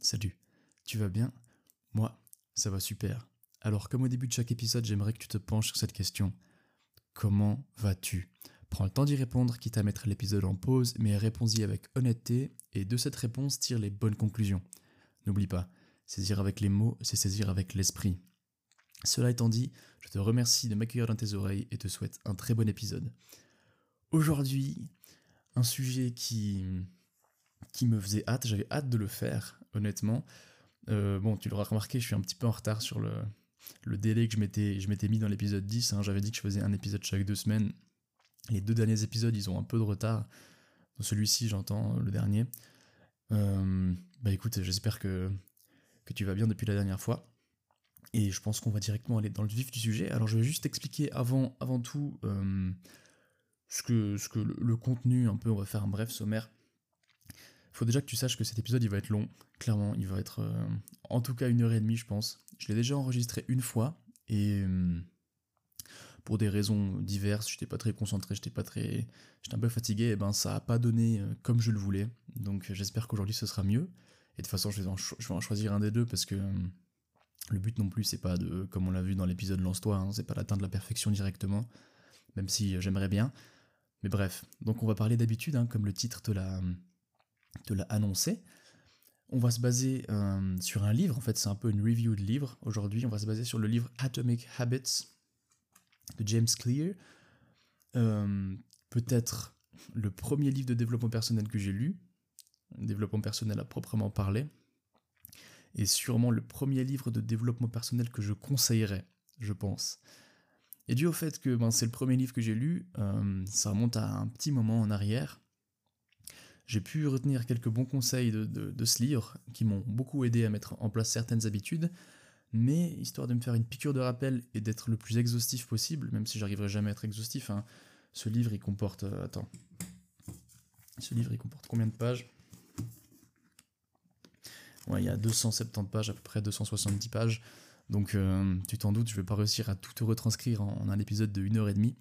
Salut, tu vas bien? Moi, ça va super. Alors comme au début de chaque épisode, j'aimerais que tu te penches sur cette question. Comment vas-tu? Prends le temps d'y répondre, quitte à mettre l'épisode en pause, mais réponds-y avec honnêteté, et de cette réponse tire les bonnes conclusions. N'oublie pas, saisir avec les mots, c'est saisir avec l'esprit. Cela étant dit, je te remercie de m'accueillir dans tes oreilles et te souhaite un très bon épisode. Aujourd'hui, un sujet qui, qui me faisait hâte, j'avais hâte de le faire, honnêtement. Euh, bon, tu l'auras remarqué, je suis un petit peu en retard sur le, le délai que je m'étais, mis dans l'épisode 10. Hein. J'avais dit que je faisais un épisode chaque deux semaines. Les deux derniers épisodes, ils ont un peu de retard. Celui-ci, j'entends le dernier. Euh, bah écoute, j'espère que, tu vas bien depuis la dernière fois. Et je pense qu'on va directement aller dans le vif du sujet. Alors je vais juste expliquer avant, avant tout euh, ce que, ce que le, contenu, un peu, on va faire un bref sommaire. Faut déjà que tu saches que cet épisode il va être long, clairement, il va être euh, en tout cas une heure et demie je pense. Je l'ai déjà enregistré une fois et euh, pour des raisons diverses, j'étais pas très concentré, j'étais pas très, j'étais un peu fatigué, et ben ça a pas donné euh, comme je le voulais. Donc j'espère qu'aujourd'hui ce sera mieux. Et de toute façon je vais en, choisir un des deux parce que le but non plus c'est pas de, comme on l'a vu dans l'épisode Lance-toi, hein, c'est pas d'atteindre la perfection directement, même si j'aimerais bien. Mais bref, donc on va parler d'habitude, hein, comme le titre te l'a, te l'a annoncé. On va se baser euh, sur un livre, en fait c'est un peu une review de livre. Aujourd'hui on va se baser sur le livre Atomic Habits de James Clear. Euh, peut-être le premier livre de développement personnel que j'ai lu, développement personnel à proprement parler, et sûrement le premier livre de développement personnel que je conseillerais, je pense. Et dû au fait que ben, c'est le premier livre que j'ai lu, euh, ça remonte à un petit moment en arrière, j'ai pu retenir quelques bons conseils de, ce livre qui m'ont beaucoup aidé à mettre en place certaines habitudes, mais histoire de me faire une piqûre de rappel et d'être le plus exhaustif possible, même si j'arriverai jamais à être exhaustif, hein, ce livre il comporte... Euh, attends. Ce livre il comporte combien de pages? Ouais, il y a 270 pages, à peu près 270 pages. Donc euh, tu t'en doutes, je vais pas réussir à tout te retranscrire en, un épisode de 1 heure et demie.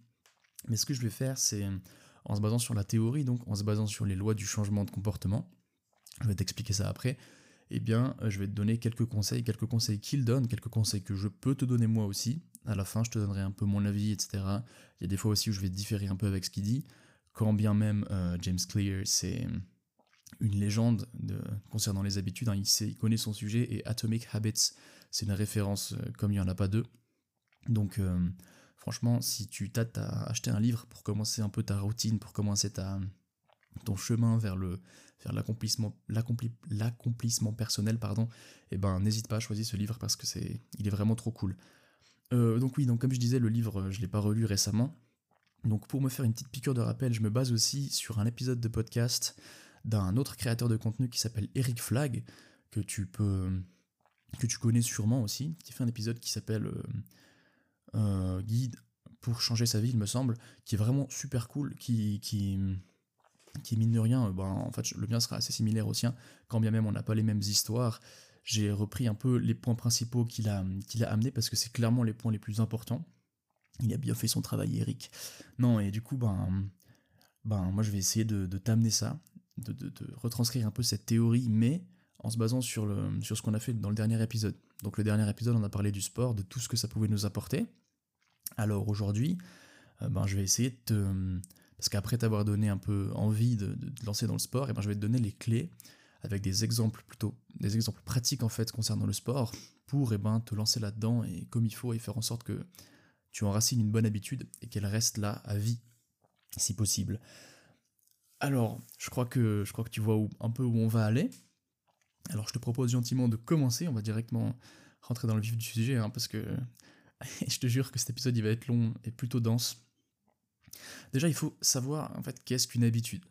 Mais ce que je vais faire, c'est en se basant sur la théorie, donc en se basant sur les lois du changement de comportement, je vais t'expliquer ça après, eh bien euh, je vais te donner quelques conseils, quelques conseils qu'il donne, quelques conseils que je peux te donner moi aussi. À la fin, je te donnerai un peu mon avis, etc. Il y a des fois aussi où je vais différer un peu avec ce qu'il dit. Quand bien même euh, James Clear, c'est une légende de, concernant les habitudes. Hein. Il, il connaît son sujet et Atomic Habits, c'est une référence euh, comme il n'y en a pas deux. Donc, franchement, si tu t'as à acheter un livre pour commencer un peu ta routine, pour commencer ton chemin vers l'accomplissement personnel pardon eh ben n'hésite pas à choisir ce livre parce que c'est il est vraiment trop cool. Euh, donc oui donc comme je disais le livre je l'ai pas relu récemment. Donc pour me faire une petite piqûre de rappel je me base aussi sur un épisode de podcast d'un autre créateur de contenu qui s'appelle Eric Flag, que tu peux que tu connais sûrement aussi, qui fait un épisode qui s'appelle euh, euh, Guide pour changer sa vie, il me semble, qui est vraiment super cool, qui, qui, qui mine de rien, ben, en fait, le mien sera assez similaire au sien, quand bien même on n'a pas les mêmes histoires. J'ai repris un peu les points principaux qu'il a, qu'il a amenés parce que c'est clairement les points les plus importants. Il a bien fait son travail, Eric. Non, et du coup, ben, ben moi je vais essayer de, de t'amener ça de, retranscrire un peu cette théorie, mais en se basant sur, le, sur ce qu'on a fait dans le dernier épisode. Donc le dernier épisode, on a parlé du sport, de tout ce que ça pouvait nous apporter. Alors aujourd'hui, euh, ben, je vais essayer de te... Parce qu'après t'avoir donné un peu envie de, de, lancer dans le sport, et ben, je vais te donner les clés avec des exemples plutôt, des exemples pratiques en fait concernant le sport, pour et ben, te lancer là-dedans et comme il faut et faire en sorte que tu enracines une bonne habitude et qu'elle reste là à vie, si possible. Alors, je crois que je crois que tu vois un peu où on va aller. Alors, je te propose gentiment de commencer. On va directement rentrer dans le vif du sujet, hein, parce que je te jure que cet épisode il va être long et plutôt dense. Déjà, il faut savoir en fait qu'est-ce qu'une habitude?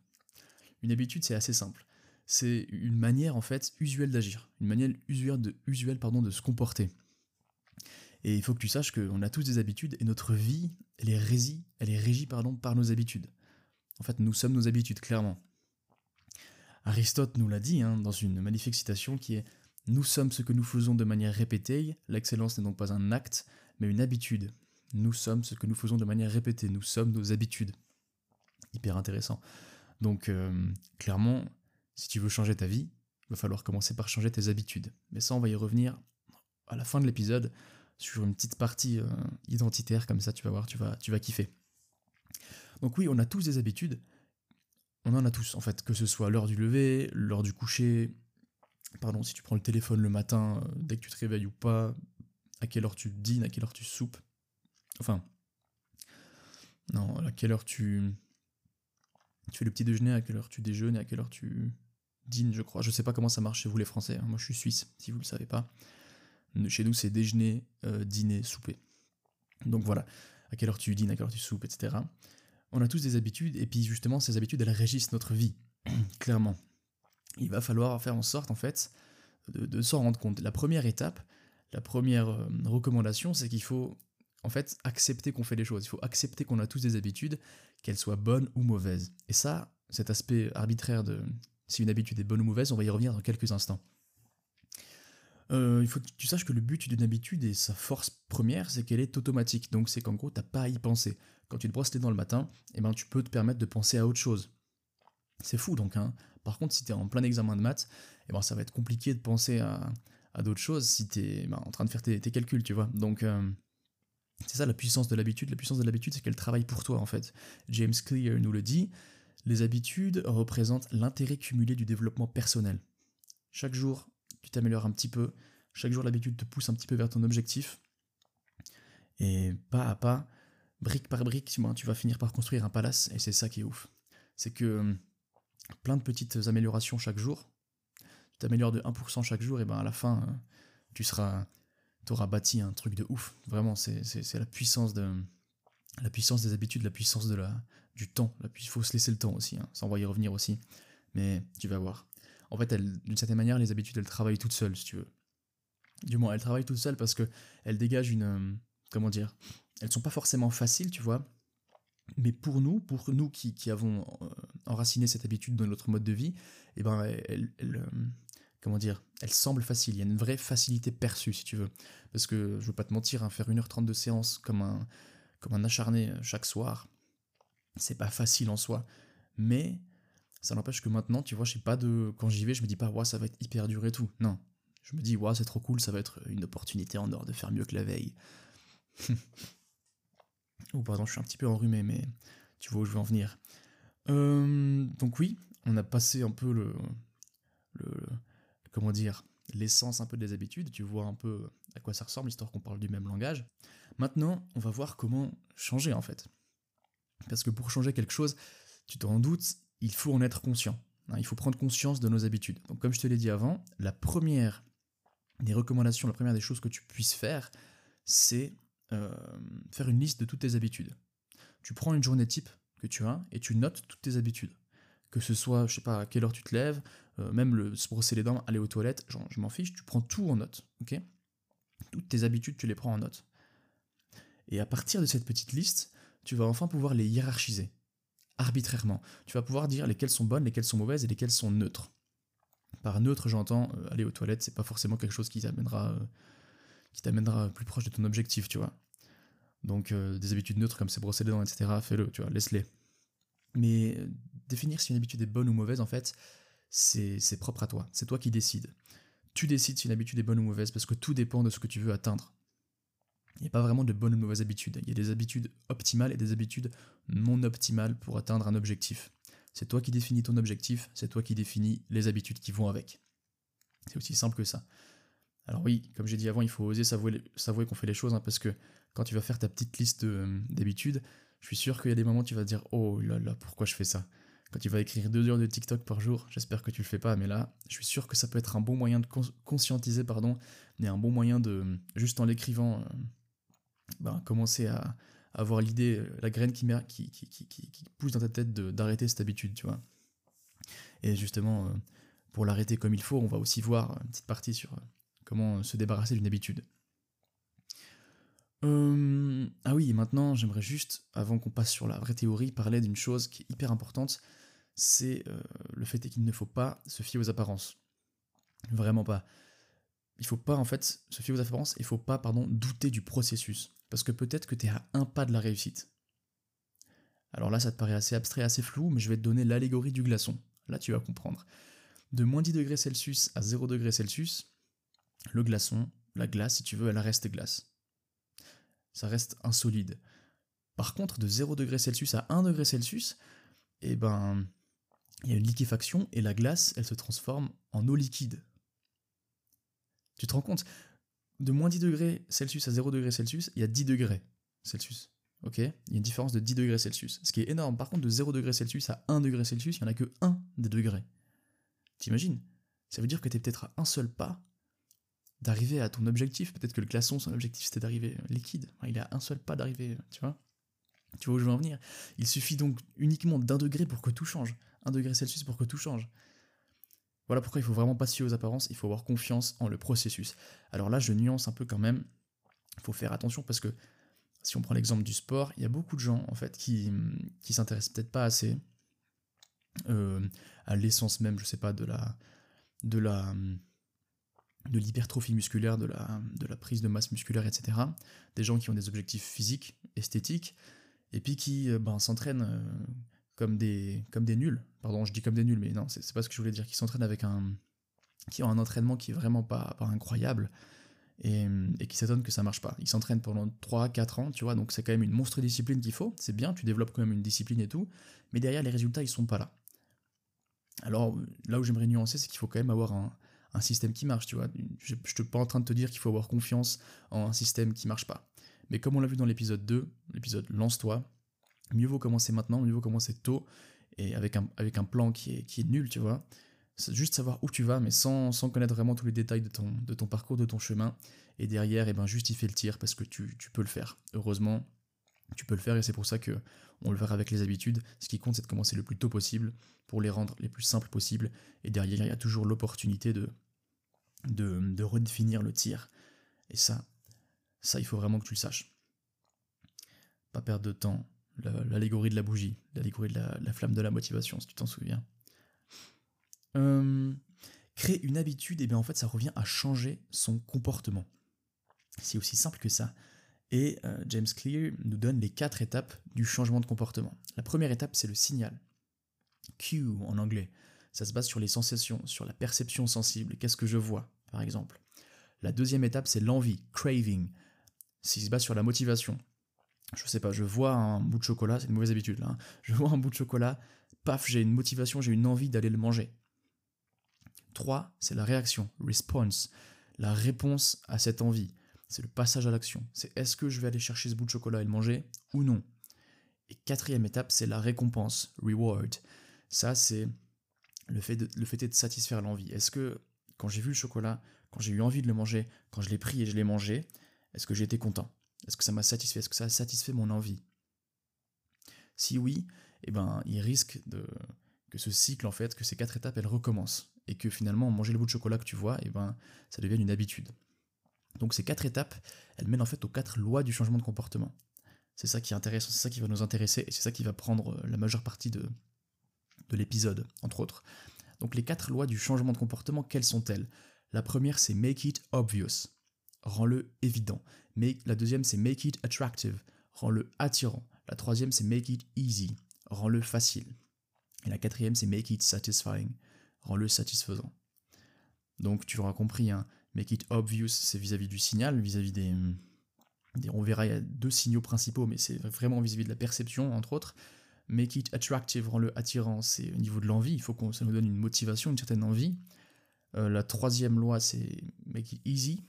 Une habitude, c'est assez simple. C'est une manière en fait usuelle d'agir, une manière usuelle de, usuelle, pardon, de se comporter. Et il faut que tu saches qu'on a tous des habitudes et notre vie, elle est régie, elle est régie pardon, par nos habitudes. En fait, nous sommes nos habitudes, clairement. Aristote nous l'a dit hein, dans une magnifique citation qui est Nous sommes ce que nous faisons de manière répétée, l'excellence n'est donc pas un acte, mais une habitude. Nous sommes ce que nous faisons de manière répétée, nous sommes nos habitudes. Hyper intéressant. Donc, euh, clairement, si tu veux changer ta vie, il va falloir commencer par changer tes habitudes. Mais ça, on va y revenir à la fin de l'épisode sur une petite partie euh, identitaire, comme ça, tu vas voir, tu vas, tu vas kiffer. Donc oui, on a tous des habitudes. On en a tous, en fait, que ce soit l'heure du lever, l'heure du coucher, pardon, si tu prends le téléphone le matin, euh, dès que tu te réveilles ou pas, à quelle heure tu dînes, à quelle heure tu soupes. Enfin, non, à quelle heure tu, tu fais le petit déjeuner, à quelle heure tu déjeunes et à quelle heure tu dînes, je crois. Je sais pas comment ça marche chez vous les Français, hein. moi je suis suisse, si vous le savez pas. Chez nous, c'est déjeuner, euh, dîner, souper. Donc voilà, à quelle heure tu dînes, à quelle heure tu soupes, etc. On a tous des habitudes, et puis justement, ces habitudes, elles régissent notre vie, clairement. Il va falloir faire en sorte, en fait, de, s'en rendre compte. La première étape, la première euh, recommandation, c'est qu'il faut, en fait, accepter qu'on fait les choses. Il faut accepter qu'on a tous des habitudes, qu'elles soient bonnes ou mauvaises. Et ça, cet aspect arbitraire de si une habitude est bonne ou mauvaise, on va y revenir dans quelques instants. Euh, il faut que tu saches que le but d'une habitude et sa force première, c'est qu'elle est automatique. Donc c'est qu'en gros, t'as pas à y penser. Quand tu te brosses les dents le matin, eh ben, tu peux te permettre de penser à autre chose. C'est fou donc. Hein. Par contre, si tu es en plein examen de maths, eh ben, ça va être compliqué de penser à, d'autres choses si tu es ben, en train de faire tes, calculs, tu vois. Donc euh, c'est ça la puissance de l'habitude. La puissance de l'habitude, c'est qu'elle travaille pour toi en fait. James Clear nous le dit, les habitudes représentent l'intérêt cumulé du développement personnel. Chaque jour, tu t'améliores un petit peu. Chaque jour, l'habitude te pousse un petit peu vers ton objectif. Et pas à pas, brique par brique, tu vas finir par construire un palace. Et c'est ça qui est ouf. C'est que hum, plein de petites améliorations chaque jour. Tu t'améliores de 1% chaque jour, et ben à la fin, euh, tu seras, auras bâti un truc de ouf. Vraiment, c'est la puissance de la puissance des habitudes, la puissance de la, du temps. Il faut se laisser le temps aussi, hein. ça on va y revenir aussi. Mais tu vas voir en fait, d'une certaine manière, les habitudes, elles travaillent toutes seules, si tu veux. Du moins, elles travaillent toutes seules parce qu'elles dégagent une. Euh, comment dire Elles sont pas forcément faciles, tu vois. Mais pour nous, pour nous qui, avons euh, enraciné cette habitude dans notre mode de vie, eh ben, elles, euh, comment dire, elles semblent faciles. Il y a une vraie facilité perçue, si tu veux. Parce que, je veux pas te mentir, hein, faire 1h30 de séance comme un, comme un acharné chaque soir, c'est pas facile en soi. Mais ça n'empêche que maintenant, tu vois, je sais pas de. Quand j'y vais, je me dis pas, ouais, ça va être hyper dur et tout. Non. Je me dis, ouais, c'est trop cool, ça va être une opportunité en or de faire mieux que la veille. oh, pardon, je suis un petit peu enrhumé, mais tu vois où je veux en venir. Euh, donc, oui, on a passé un peu le. le comment dire L'essence un peu des habitudes. Tu vois un peu à quoi ça ressemble, histoire qu'on parle du même langage. Maintenant, on va voir comment changer en fait. Parce que pour changer quelque chose, tu t'en doutes, il faut en être conscient. Hein, il faut prendre conscience de nos habitudes. Donc comme je te l'ai dit avant, la première des recommandations, la première des choses que tu puisses faire, c'est euh, faire une liste de toutes tes habitudes. Tu prends une journée type que tu as et tu notes toutes tes habitudes. Que ce soit, je sais pas, à quelle heure tu te lèves, euh, même le, se brosser les dents, aller aux toilettes, je m'en fiche, tu prends tout en note, ok? Toutes tes habitudes, tu les prends en note. Et à partir de cette petite liste, tu vas enfin pouvoir les hiérarchiser arbitrairement. Tu vas pouvoir dire lesquelles sont bonnes, lesquelles sont mauvaises et lesquelles sont neutres. Par neutre, j'entends euh, aller aux toilettes, c'est pas forcément quelque chose qui t'amènera qui t'amènera plus proche de ton objectif, tu vois. Donc euh, des habitudes neutres comme c'est brosser les dents, etc., fais-le, tu vois, laisse-les. Mais définir si une habitude est bonne ou mauvaise, en fait, c'est propre à toi. C'est toi qui décides. Tu décides si une habitude est bonne ou mauvaise parce que tout dépend de ce que tu veux atteindre. Il n'y a pas vraiment de bonnes ou de mauvaises habitudes. Il y a des habitudes optimales et des habitudes non optimales pour atteindre un objectif. C'est toi qui définis ton objectif, c'est toi qui définis les habitudes qui vont avec. C'est aussi simple que ça. Alors oui, comme j'ai dit avant, il faut oser s'avouer, qu'on fait les choses, hein, parce que quand tu vas faire ta petite liste euh, d'habitudes, je suis sûr qu'il y a des moments où tu vas te dire Oh là là, pourquoi je fais ça? Quand tu vas écrire deux heures de TikTok par jour, j'espère que tu le fais pas, mais là, je suis sûr que ça peut être un bon moyen de conscientiser, pardon, mais un bon moyen de, juste en l'écrivant, euh, ben, commencer à, avoir l'idée, euh, la graine qui, qui, qui, pousse dans ta tête d'arrêter cette habitude, tu vois. Et justement, pour l'arrêter comme il faut, on va aussi voir une petite partie sur comment se débarrasser d'une habitude. Ah oui, maintenant j'aimerais juste, avant qu'on passe sur la vraie théorie, parler d'une chose qui est hyper importante, c'est le fait qu'il ne faut pas se fier aux apparences. Vraiment pas. Il faut pas en fait se fier aux apparences, il faut pas pardon douter du processus. Parce que peut-être que tu es à un pas de la réussite. Alors là, ça te paraît assez abstrait, assez flou, mais je vais te donner l'allégorie du glaçon. Là, tu vas comprendre. De moins 10 degrés Celsius à 0 degrés Celsius, le glaçon, la glace, si tu veux, elle reste glace. Ça reste insolide. Par contre, de 0 degré Celsius à 1 degré Celsius, eh ben, il y a une liquéfaction et la glace, elle se transforme en eau liquide. Tu te rends compte? De moins 10 degrés Celsius à 0 degré Celsius, il y a 10 degrés Celsius. Il y a une différence de 10 degrés Celsius. Ce qui est énorme. Par contre, de 0 degré Celsius à 1 degré Celsius, il n'y en a que 1 des degrés. T'imagines? Ça veut dire que tu es peut-être à un seul pas d'arriver à ton objectif. Peut-être que le glaçon, son objectif, c'était d'arriver liquide. Il est à un seul pas d'arriver, tu vois Tu vois où je veux en venir Il suffit donc uniquement d'un degré pour que tout change. Un degré Celsius pour que tout change. Voilà pourquoi il faut vraiment pas se fier aux apparences, il faut avoir confiance en le processus. Alors là, je nuance un peu quand même. Il faut faire attention parce que si on prend l'exemple du sport, il y a beaucoup de gens en fait qui, qui s'intéressent peut-être pas assez euh, à l'essence même, je sais pas, de la de la de l'hypertrophie musculaire, de la, prise de masse musculaire, etc. Des gens qui ont des objectifs physiques, esthétiques, et puis qui euh, ben, s'entraînent euh, comme, des, comme des nuls. Pardon, je dis comme des nuls, mais non, c'est pas ce que je voulais dire. Qui s'entraînent avec un. qui ont un entraînement qui est vraiment pas, pas incroyable, et, et qui s'étonnent que ça marche pas. Ils s'entraînent pendant 3-4 ans, tu vois, donc c'est quand même une monstre discipline qu'il faut. C'est bien, tu développes quand même une discipline et tout, mais derrière, les résultats, ils sont pas là. Alors, là où j'aimerais nuancer, c'est qu'il faut quand même avoir un, un système qui marche, tu vois. Je ne suis pas en train de te dire qu'il faut avoir confiance en un système qui marche pas. Mais comme on l'a vu dans l'épisode 2, l'épisode Lance-toi, mieux vaut commencer maintenant, mieux vaut commencer tôt, et avec un, avec un plan qui est, qui est nul, tu vois. C'est juste savoir où tu vas, mais sans, sans, connaître vraiment tous les détails de ton, de ton parcours, de ton chemin. Et derrière, et eh ben, justifier le tir parce que tu, tu peux le faire. Heureusement, tu peux le faire et c'est pour ça que on le verra avec les habitudes. Ce qui compte, c'est de commencer le plus tôt possible pour les rendre les plus simples possibles. Et derrière, il y a toujours l'opportunité de, de, redéfinir le tir. Et ça, ça, il faut vraiment que tu le saches. Pas perdre de temps. L'allégorie de la bougie, l'allégorie de la, flamme de la motivation, si tu t'en souviens. Euh, créer une habitude, et eh bien en fait, ça revient à changer son comportement. C'est aussi simple que ça. Et euh, James Clear nous donne les quatre étapes du changement de comportement. La première étape, c'est le signal. Cue en anglais. Ça se base sur les sensations, sur la perception sensible. Qu'est-ce que je vois, par exemple La deuxième étape, c'est l'envie, craving. Ça se base sur la motivation. Je sais pas, je vois un bout de chocolat, c'est une mauvaise habitude là. Hein. Je vois un bout de chocolat, paf, j'ai une motivation, j'ai une envie d'aller le manger. 3, c'est la réaction, response, la réponse à cette envie. C'est le passage à l'action. C'est est-ce que je vais aller chercher ce bout de chocolat et le manger ou non? Et quatrième étape, c'est la récompense, reward. Ça, c'est le fait, de, le fait de satisfaire l'envie. Est-ce que quand j'ai vu le chocolat, quand j'ai eu envie de le manger, quand je l'ai pris et je l'ai mangé, est-ce que j'ai été content? Est-ce que ça m'a satisfait? Est-ce que ça a satisfait mon envie? Si oui, eh ben, il risque de, que ce cycle, en fait, que ces quatre étapes, elles recommencent. Et que finalement, manger le bout de chocolat que tu vois, eh ben, ça devienne une habitude. Donc ces quatre étapes, elles mènent en fait aux quatre lois du changement de comportement. C'est ça qui est intéressant, c'est ça qui va nous intéresser, et c'est ça qui va prendre la majeure partie de l'épisode, entre autres. Donc les quatre lois du changement de comportement, quelles sont-elles? La première, c'est make it obvious, rends-le évident. Mais la deuxième, c'est make it attractive, rends-le attirant. La troisième, c'est make it easy, rends-le facile. Et la quatrième, c'est make it satisfying, rends-le satisfaisant. Donc tu auras compris, hein, make it obvious, c'est vis-à-vis du signal, vis-à-vis des, des, On verra, il y a deux signaux principaux, mais c'est vraiment vis-à-vis de la perception, entre autres. Make it attractive, rend-le attirant, c'est au niveau de l'envie, il faut que ça nous donne une motivation, une certaine envie. Euh, la troisième loi, c'est make it easy.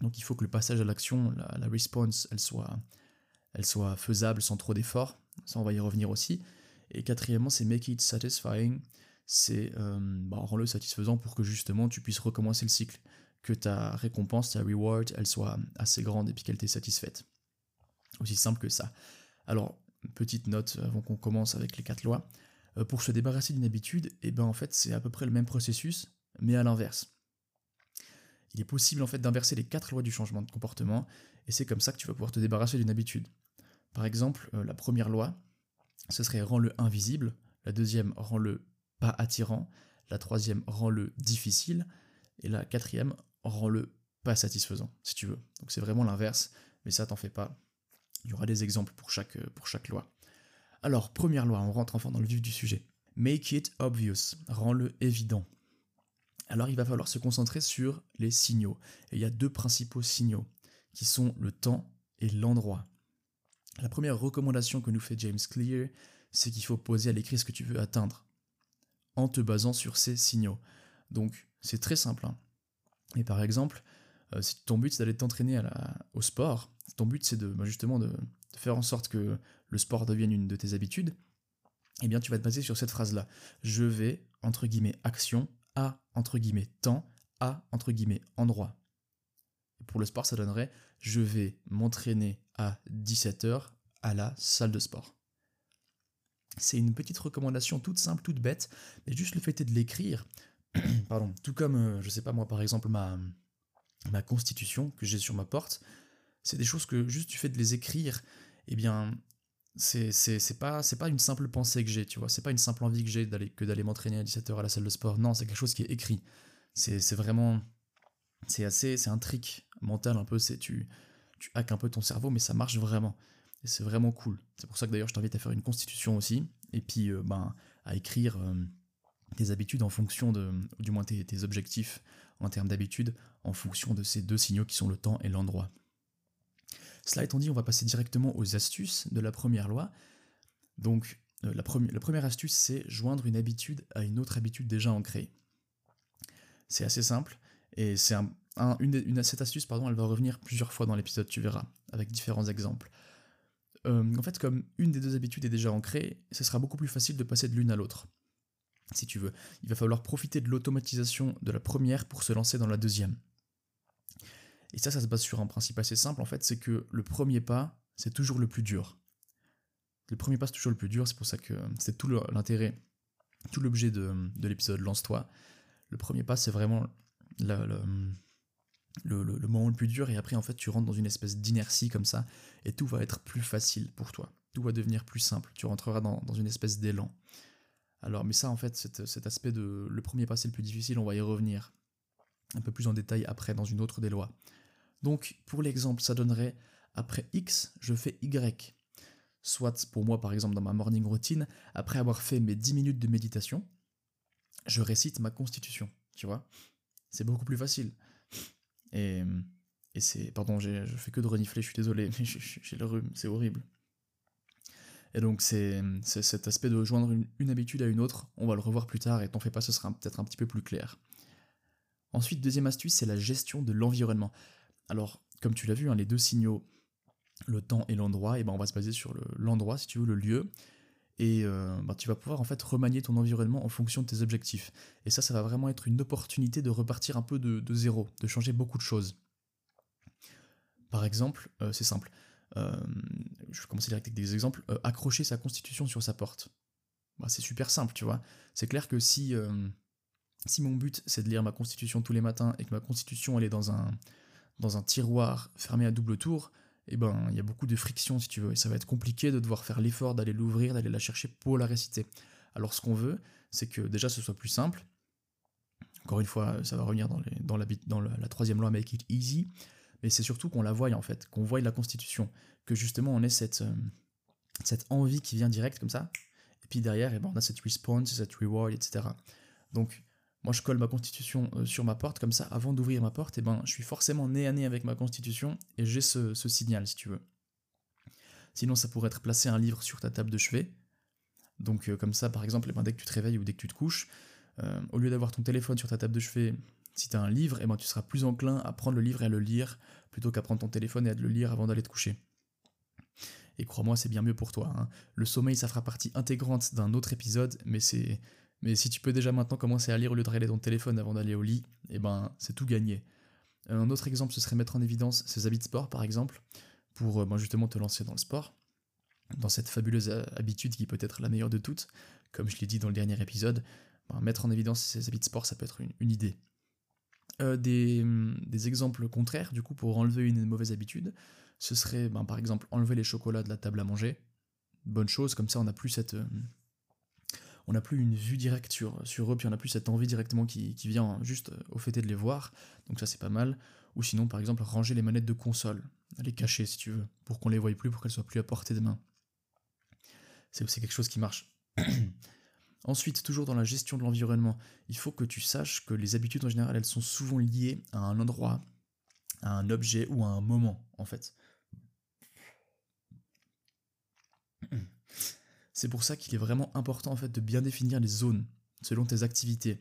Donc il faut que le passage à l'action, la, response, elle soit, elle soit faisable sans trop d'efforts. Ça, on va y revenir aussi. Et quatrièmement, c'est make it satisfying. C'est euh, bah, rend-le satisfaisant pour que justement tu puisses recommencer le cycle. Que ta récompense, ta reward, elle soit assez grande et puis qu'elle t'ait satisfaite. Aussi simple que ça. Alors, petite note avant qu'on commence avec les quatre lois. Euh, pour se débarrasser d'une habitude, et eh ben en fait c'est à peu près le même processus, mais à l'inverse. Il est possible en fait d'inverser les quatre lois du changement de comportement, et c'est comme ça que tu vas pouvoir te débarrasser d'une habitude. Par exemple, euh, la première loi, ce serait rend-le invisible, la deuxième rend-le pas attirant, la troisième rend-le difficile, et la quatrième rend-le pas satisfaisant, si tu veux. Donc c'est vraiment l'inverse, mais ça t'en fais pas, il y aura des exemples pour chaque, euh, pour chaque loi. Alors, première loi, on rentre enfin dans le vif du sujet. Make it obvious, rends-le évident. alors il va falloir se concentrer sur les signaux. Et il y a deux principaux signaux, qui sont le temps et l'endroit. La première recommandation que nous fait James Clear, c'est qu'il faut poser à l'écrit ce que tu veux atteindre, en te basant sur ces signaux. Donc c'est très simple. Hein. Et par exemple, euh, si ton but c'est d'aller t'entraîner au sport, ton but c'est de bah, justement de, faire en sorte que le sport devienne une de tes habitudes, eh bien tu vas te baser sur cette phrase-là. Je vais, entre guillemets, action, à, entre guillemets, temps, à, entre guillemets, endroit. pour le sport, ça donnerait je vais m'entraîner à 17h à la salle de sport. C'est une petite recommandation toute simple, toute bête, mais juste le fait de l'écrire, pardon, tout comme, euh, je sais pas moi, par exemple, ma, ma constitution que j'ai sur ma porte, c'est des choses que juste du fait de les écrire, eh bien, c'est, c'est, pas, c'est pas une simple pensée que j'ai, tu vois, c'est pas une simple envie que j'ai d'aller, que d'aller m'entraîner à 17h à la salle de sport, non, c'est quelque chose qui est écrit. C'est, c'est vraiment, c'est assez, c'est un trick mental un peu, c'est tu, tu un peu ton cerveau, mais ça marche vraiment. Et c'est vraiment cool. C'est pour ça que d'ailleurs je t'invite à faire une constitution aussi, et puis euh, ben, à écrire euh, tes habitudes en fonction de, du moins tes, tes objectifs en termes d'habitudes, en fonction de ces deux signaux qui sont le temps et l'endroit. Cela étant dit, on va passer directement aux astuces de la première loi. Donc, euh, la, première astuce, c'est joindre une habitude à une autre habitude déjà ancrée. C'est assez simple, et c'est une, cette astuce, elle va revenir plusieurs fois dans l'épisode, tu verras, avec différents exemples. Euh, en fait, comme une des deux habitudes est déjà ancrée, ce sera beaucoup plus facile de passer de l'une à l'autre. Si tu veux, il va falloir profiter de l'automatisation de la première pour se lancer dans la deuxième. Et ça, ça se base sur un principe assez simple, en fait, c'est que le premier pas, c'est toujours le plus dur. Le premier pas, c'est toujours le plus dur, c'est pour ça que c'est tout l'intérêt, tout l'objet de, l'épisode Lance-toi. Le premier pas, c'est vraiment le, le, moment le plus dur, et après, en fait, tu rentres dans une espèce d'inertie comme ça, et tout va être plus facile pour toi. Tout va devenir plus simple. Tu rentreras dans, une espèce d'élan. Alors, mais ça, en fait, cet, cet aspect de le premier pas, c'est le plus difficile, on va y revenir un peu plus en détail après dans une autre des lois. Donc pour l'exemple, ça donnerait après X, je fais Y. Soit pour moi par exemple dans ma morning routine, après avoir fait mes 10 minutes de méditation, je récite ma constitution, tu vois. C'est beaucoup plus facile. Et, et c'est... Pardon, je fais que de renifler, je suis désolé, mais j'ai le rhume, c'est horrible. Et donc c'est cet aspect de joindre une, habitude à une autre, on va le revoir plus tard et t'en fais pas, ce sera peut-être un petit peu plus clair. Ensuite, deuxième astuce, c'est la gestion de l'environnement. Alors, comme tu l'as vu, hein, les deux signaux, le temps et l'endroit, et ben on va se baser sur l'endroit, si tu veux, le lieu. Et euh, ben, tu vas pouvoir en fait remanier ton environnement en fonction de tes objectifs. Et ça, ça va vraiment être une opportunité de repartir un peu de, zéro, de changer beaucoup de choses. Par exemple, euh, c'est simple. Euh, je vais commencer direct avec des exemples. accrocher sa constitution sur sa porte. Bah, c'est super simple, tu vois. C'est clair que si, si mon but c'est de lire ma constitution tous les matins et que ma constitution elle est dans un, dans un tiroir fermé à double tour, eh ben, il y a beaucoup de friction si tu veux, et ça va être compliqué de devoir faire l'effort d'aller l'ouvrir, d'aller la chercher pour la réciter. Alors ce qu'on veut, c'est que déjà ce soit plus simple. Encore une fois, ça va revenir dans, dans la, troisième loi Make It Easy, mais c'est surtout qu'on la voie en fait, qu'on voie la Constitution, que justement on ait cette, euh, cette envie qui vient direct comme ça, et puis derrière, eh ben, on a cette response, cette reward, etc. Donc moi, je colle ma constitution euh, sur ma porte, comme ça, avant d'ouvrir ma porte, et eh ben, je suis forcément nez à nez avec ma constitution, et j'ai ce, signal, si tu veux. Sinon, ça pourrait être placer un livre sur ta table de chevet. Donc, euh, comme ça, par exemple, eh ben, dès que tu te réveilles ou dès que tu te couches, au lieu d'avoir ton téléphone sur ta table de chevet, si tu as un livre, eh ben, tu seras plus enclin à prendre le livre et à le lire, plutôt qu'à prendre ton téléphone et à le lire avant d'aller te coucher. Et crois-moi, c'est bien mieux pour toi. Hein. Le sommeil, ça fera partie intégrante d'un autre épisode, mais c'est mais si tu peux déjà maintenant commencer à lire au lieu de regarder ton téléphone avant d'aller au lit, eh ben c'est tout gagné. Un autre exemple, ce serait mettre en évidence ses habits de sport, par exemple, pour euh, ben, justement te lancer dans le sport, dans cette fabuleuse euh, habitude qui peut être la meilleure de toutes. Comme je l'ai dit dans le dernier épisode, ben, mettre en évidence ses habits de sport, ça peut être une, idée. Euh, des, des, exemples contraires, du coup, pour enlever une mauvaise habitude, ce serait ben, par exemple enlever les chocolats de la table à manger. Bonne chose, comme ça on n'a plus cette, on n'a plus une vue directe sur, sur eux, puis on n'a plus cette envie directement qui, vient juste au fait de les voir, donc ça c'est pas mal. Ou sinon, par exemple, ranger les manettes de console, les cacher si tu veux, pour qu'on les voie plus, pour qu'elles soient plus à portée de main. C'est quelque chose qui marche. Ensuite, toujours dans la gestion de l'environnement, il faut que tu saches que les habitudes en général, elles sont souvent liées à un endroit, à un objet ou à un moment, en fait. C'est pour ça qu'il est vraiment important en fait de bien définir les zones selon tes activités,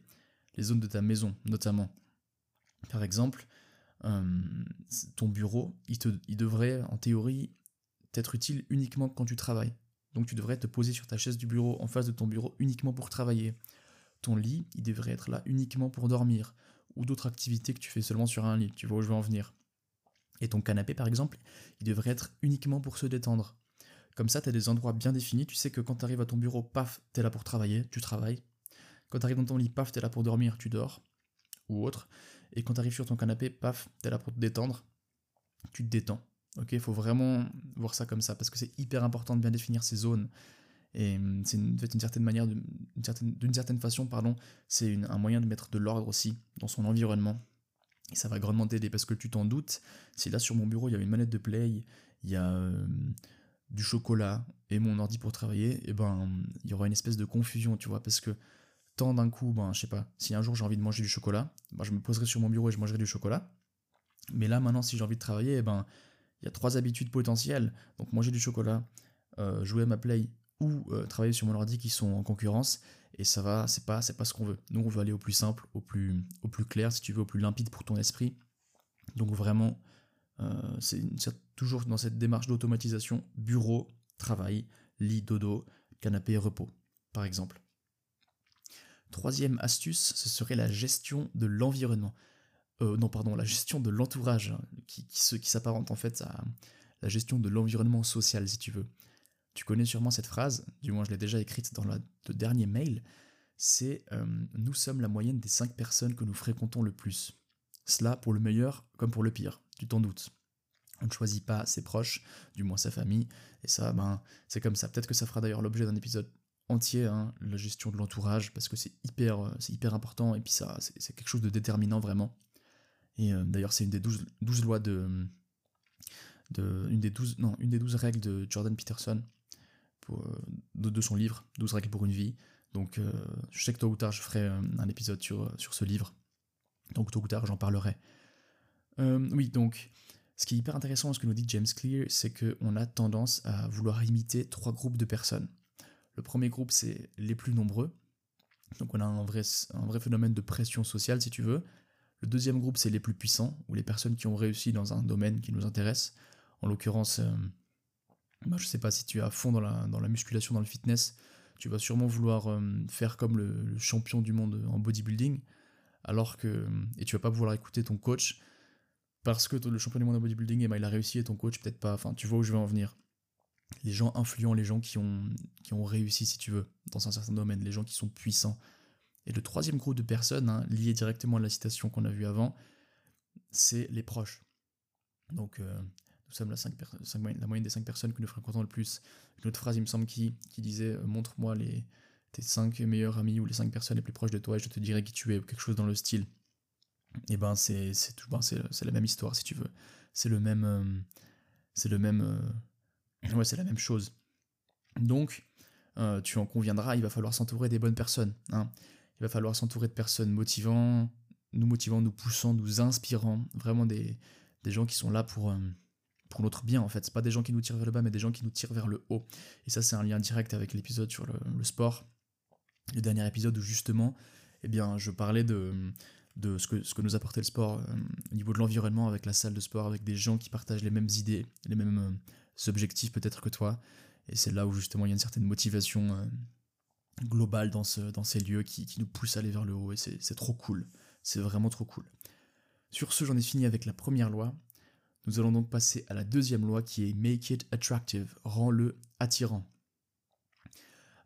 les zones de ta maison notamment. Par exemple, euh, ton bureau, il, devrait en théorie être utile uniquement quand tu travailles. Donc tu devrais te poser sur ta chaise du bureau en face de ton bureau uniquement pour travailler. Ton lit, il devrait être là uniquement pour dormir ou d'autres activités que tu fais seulement sur un lit, tu vois où je veux en venir. Et ton canapé par exemple, il devrait être uniquement pour se détendre. Comme ça, tu as des endroits bien définis, tu sais que quand tu arrives à ton bureau, paf, tu es là pour travailler, tu travailles. Quand tu arrives dans ton lit, paf, tu es là pour dormir, tu dors, ou autre. Et quand tu arrives sur ton canapé, paf, tu es là pour te détendre, tu te détends. Ok, il faut vraiment voir ça comme ça, parce que c'est hyper important de bien définir ces zones. Et hum, c'est une, une certaine manière, d'une certaine, façon, pardon, c'est un moyen de mettre de l'ordre aussi dans son environnement. Et ça va grandement t'aider, parce que tu t'en doutes, si là sur mon bureau il y a une manette de play, il y a hum, du chocolat et mon ordi pour travailler, et eh ben il y aura une espèce de confusion, tu vois, parce que tant d'un coup, ben je sais pas, si un jour j'ai envie de manger du chocolat, ben, je me poserai sur mon bureau et je mangerai du chocolat. Mais là maintenant, si j'ai envie de travailler, et eh ben il y a trois habitudes potentielles. Donc manger du chocolat, euh, jouer à ma play ou euh, travailler sur mon ordi qui sont en concurrence et ça va, c'est pas, c'est pas ce qu'on veut. Nous on veut aller au plus simple, au plus, au plus clair, si tu veux, au plus limpide pour ton esprit. Donc vraiment, euh, c'est toujours dans cette démarche d'automatisation, bureau, travail, lit, dodo, canapé, repos, par exemple. Troisième astuce, ce serait la gestion de l'environnement. Euh, non, pardon, la gestion de l'entourage, hein, qui, qui, s'apparente en fait à la gestion de l'environnement social, si tu veux. Tu connais sûrement cette phrase, du moins je l'ai déjà écrite dans le dernier mail, c'est euh, Nous sommes la moyenne des cinq personnes que nous fréquentons le plus. Cela pour le meilleur comme pour le pire, tu t'en doutes. On ne choisit pas ses proches, du moins sa famille, et ça, ben, c'est comme ça. Peut-être que ça fera d'ailleurs l'objet d'un épisode entier, hein, la gestion de l'entourage, parce que c'est hyper, euh, important, et puis ça, c'est quelque chose de déterminant vraiment. Et euh, d'ailleurs, c'est une des douze, lois de, de, une des douze, non, une des douze règles de Jordan Peterson, pour, de, son livre, 12 règles pour une vie. Donc, je sais que tôt ou tard, je ferai un épisode sur, sur ce livre. Donc tôt ou tard, j'en parlerai. Euh, oui, donc, ce qui est hyper intéressant ce que nous dit James Clear, c'est qu'on a tendance à vouloir imiter trois groupes de personnes. Le premier groupe, c'est les plus nombreux. Donc on a un vrai, un vrai phénomène de pression sociale, si tu veux. Le deuxième groupe, c'est les plus puissants, ou les personnes qui ont réussi dans un domaine qui nous intéresse. En l'occurrence, euh, bah, je sais pas si tu es à fond dans la, musculation, dans le fitness, tu vas sûrement vouloir euh, faire comme le, champion du monde en bodybuilding alors que et tu vas pas pouvoir écouter ton coach parce que le champion du monde de bodybuilding eh ben, il a réussi et ton coach peut-être pas enfin tu vois où je veux en venir les gens influents les gens qui ont réussi si tu veux dans un certain domaine les gens qui sont puissants et le troisième groupe de personnes hein, lié directement à la citation qu'on a vue avant c'est les proches donc euh, nous sommes la, la, moyenne des cinq personnes que nous fréquentons le plus. Une autre phrase, il me semble, qui, qui disait euh, Montre-moi tes 5 meilleurs amis ou les 5 personnes les plus proches de toi et je te dirai qui tu es ou quelque chose dans le style. Et eh ben c'est ben, la même histoire si tu veux. C'est le même euh, c'est le même ouais, c'est la même chose. Donc tu en conviendras, il va falloir s'entourer des bonnes personnes. Hein. Il va falloir s'entourer de personnes motivant, nous motivant, nous poussant, nous inspirant, vraiment des, des gens qui sont là pour, pour notre bien en fait. C'est pas des gens qui nous tirent vers le bas, mais des gens qui nous tirent vers le haut. Et ça, c'est un lien direct avec l'épisode sur le, sport le dernier épisode où justement, eh bien, je parlais de, de ce, que, ce que nous apportait le sport euh, au niveau de l'environnement avec la salle de sport, avec des gens qui partagent les mêmes idées, les mêmes euh, objectifs peut-être que toi. Et c'est là où justement il y a une certaine motivation euh, globale dans, ce, dans ces lieux qui, qui nous pousse à aller vers le haut. Et c'est trop cool. C'est vraiment trop cool. Sur ce, j'en ai fini avec la première loi. Nous allons donc passer à la deuxième loi qui est Make it attractive, rends-le attirant.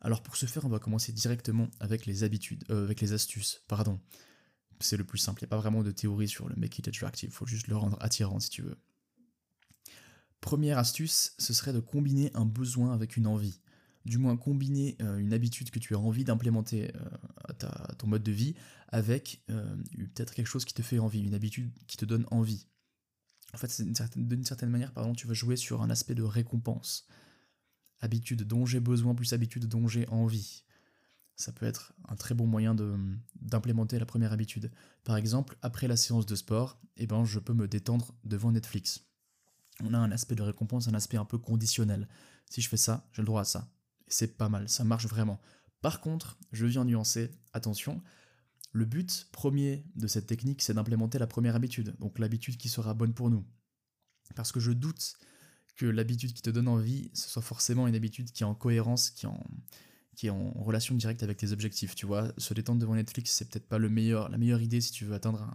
Alors pour ce faire, on va commencer directement avec les habitudes, euh, avec les astuces, pardon. C'est le plus simple, il n'y a pas vraiment de théorie sur le make it attractive, il faut juste le rendre attirant si tu veux. Première astuce, ce serait de combiner un besoin avec une envie. Du moins combiner euh, une habitude que tu as envie d'implémenter euh, à, ton mode de vie avec peut-être quelque chose qui te fait envie, une habitude qui te donne envie. En fait, d'une certaine manière, pardon, tu vas jouer sur un aspect de récompense habitude dont j'ai besoin plus habitude dont j'ai envie. ça peut être un très bon moyen d'implémenter la première habitude. Par exemple, après la séance de sport, eh ben, je peux me détendre devant Netflix. On a un aspect de récompense, un aspect un peu conditionnel. Si je fais ça, j'ai le droit à ça. C'est pas mal, ça marche vraiment. Par contre, je viens nuancer, attention, le but premier de cette technique, c'est d'implémenter la première habitude, donc l'habitude qui sera bonne pour nous. Parce que je doute que l'habitude qui te donne envie, ce soit forcément une habitude qui est en cohérence, qui est en, qui est en relation directe avec tes objectifs. Tu vois, se détendre devant Netflix, c'est peut-être pas le meilleur, la meilleure idée si tu veux atteindre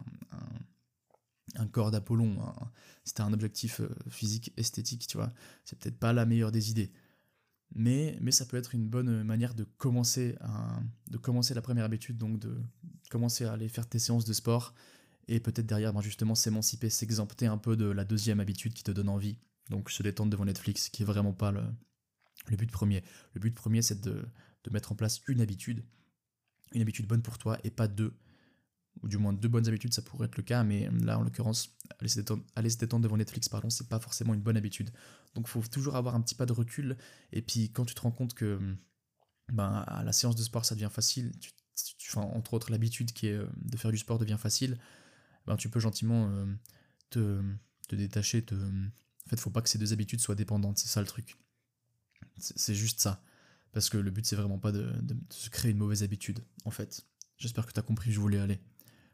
un, corps d'Apollon. as un objectif euh, physique, esthétique, tu vois, c'est peut-être pas la meilleure des idées. Mais, mais ça peut être une bonne manière de commencer, de commencer la première habitude, donc de commencer à aller faire tes séances de sport et peut-être derrière ben justement s'émanciper, s'exempter un peu de la deuxième habitude qui te donne envie, donc se détendre devant Netflix, qui est vraiment pas le, le but premier. Le but premier, c'est de, mettre en place une habitude, une habitude bonne pour toi et pas deux, ou du moins deux bonnes habitudes, ça pourrait être le cas, mais là en l'occurrence, aller se détendre, devant Netflix, pardon, c'est pas forcément une bonne habitude. Donc faut toujours avoir un petit pas de recul, et puis quand tu te rends compte que ben, à la séance de sport ça devient facile, tu, entre autres l'habitude qui est euh, de faire du sport devient facile, ben, tu peux gentiment euh, te, te, détacher, te... en fait faut pas que ces deux habitudes soient dépendantes, c'est ça le truc. C'est juste ça. Parce que le but, c'est vraiment pas de, se créer une mauvaise habitude, en fait. J'espère que tu as compris je voulais aller.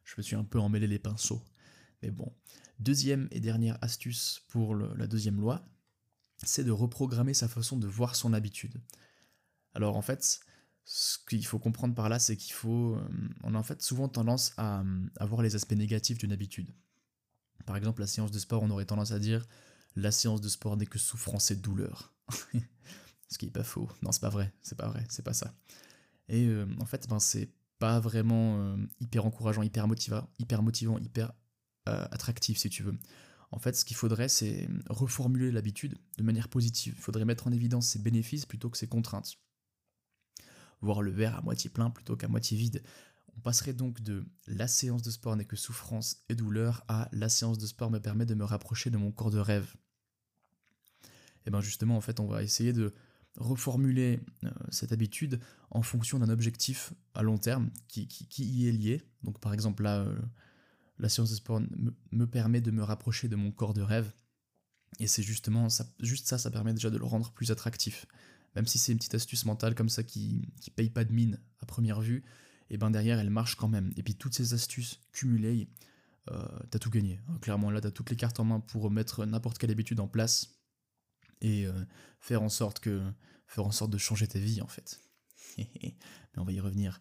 Je me suis un peu emmêlé les pinceaux. Mais bon. Deuxième et dernière astuce pour la deuxième loi, c'est de reprogrammer sa façon de voir son habitude. Alors en fait, ce qu'il faut comprendre par là, c'est qu'il faut... Euh, on a en fait souvent tendance à, voir les aspects négatifs d'une habitude. Par exemple, la séance de sport, on aurait tendance à dire la séance de sport n'est que souffrance et douleur. Ce qui est pas faux. Non, c'est pas vrai, c'est pas vrai, c'est pas ça. Et euh, en fait, ben, c'est pas vraiment euh, hyper encourageant, hyper motivant, hyper motivant, hyper euh, attractif si tu veux. En fait, ce qu'il faudrait, c'est reformuler l'habitude de manière positive. Il faudrait mettre en évidence ses bénéfices plutôt que ses contraintes. Voir le verre à moitié plein plutôt qu'à moitié vide. On passerait donc de la séance de sport n'est que souffrance et douleur à la séance de sport me permet de me rapprocher de mon corps de rêve et bien justement en fait on va essayer de reformuler euh, cette habitude en fonction d'un objectif à long terme qui, y est lié. Donc par exemple là, euh, la séance de sport me, permet de me rapprocher de mon corps de rêve. Et c'est justement ça, juste ça, ça permet déjà de le rendre plus attractif. Même si c'est une petite astuce mentale comme ça qui, qui paye pas de mine à première vue, et ben derrière elle marche quand même. Et puis toutes ces astuces cumulées, euh, t'as tout gagné. Clairement là, t'as toutes les cartes en main pour mettre n'importe quelle habitude en place et euh, faire en sorte que faire en sorte de changer ta vie en fait. Mais on va y revenir.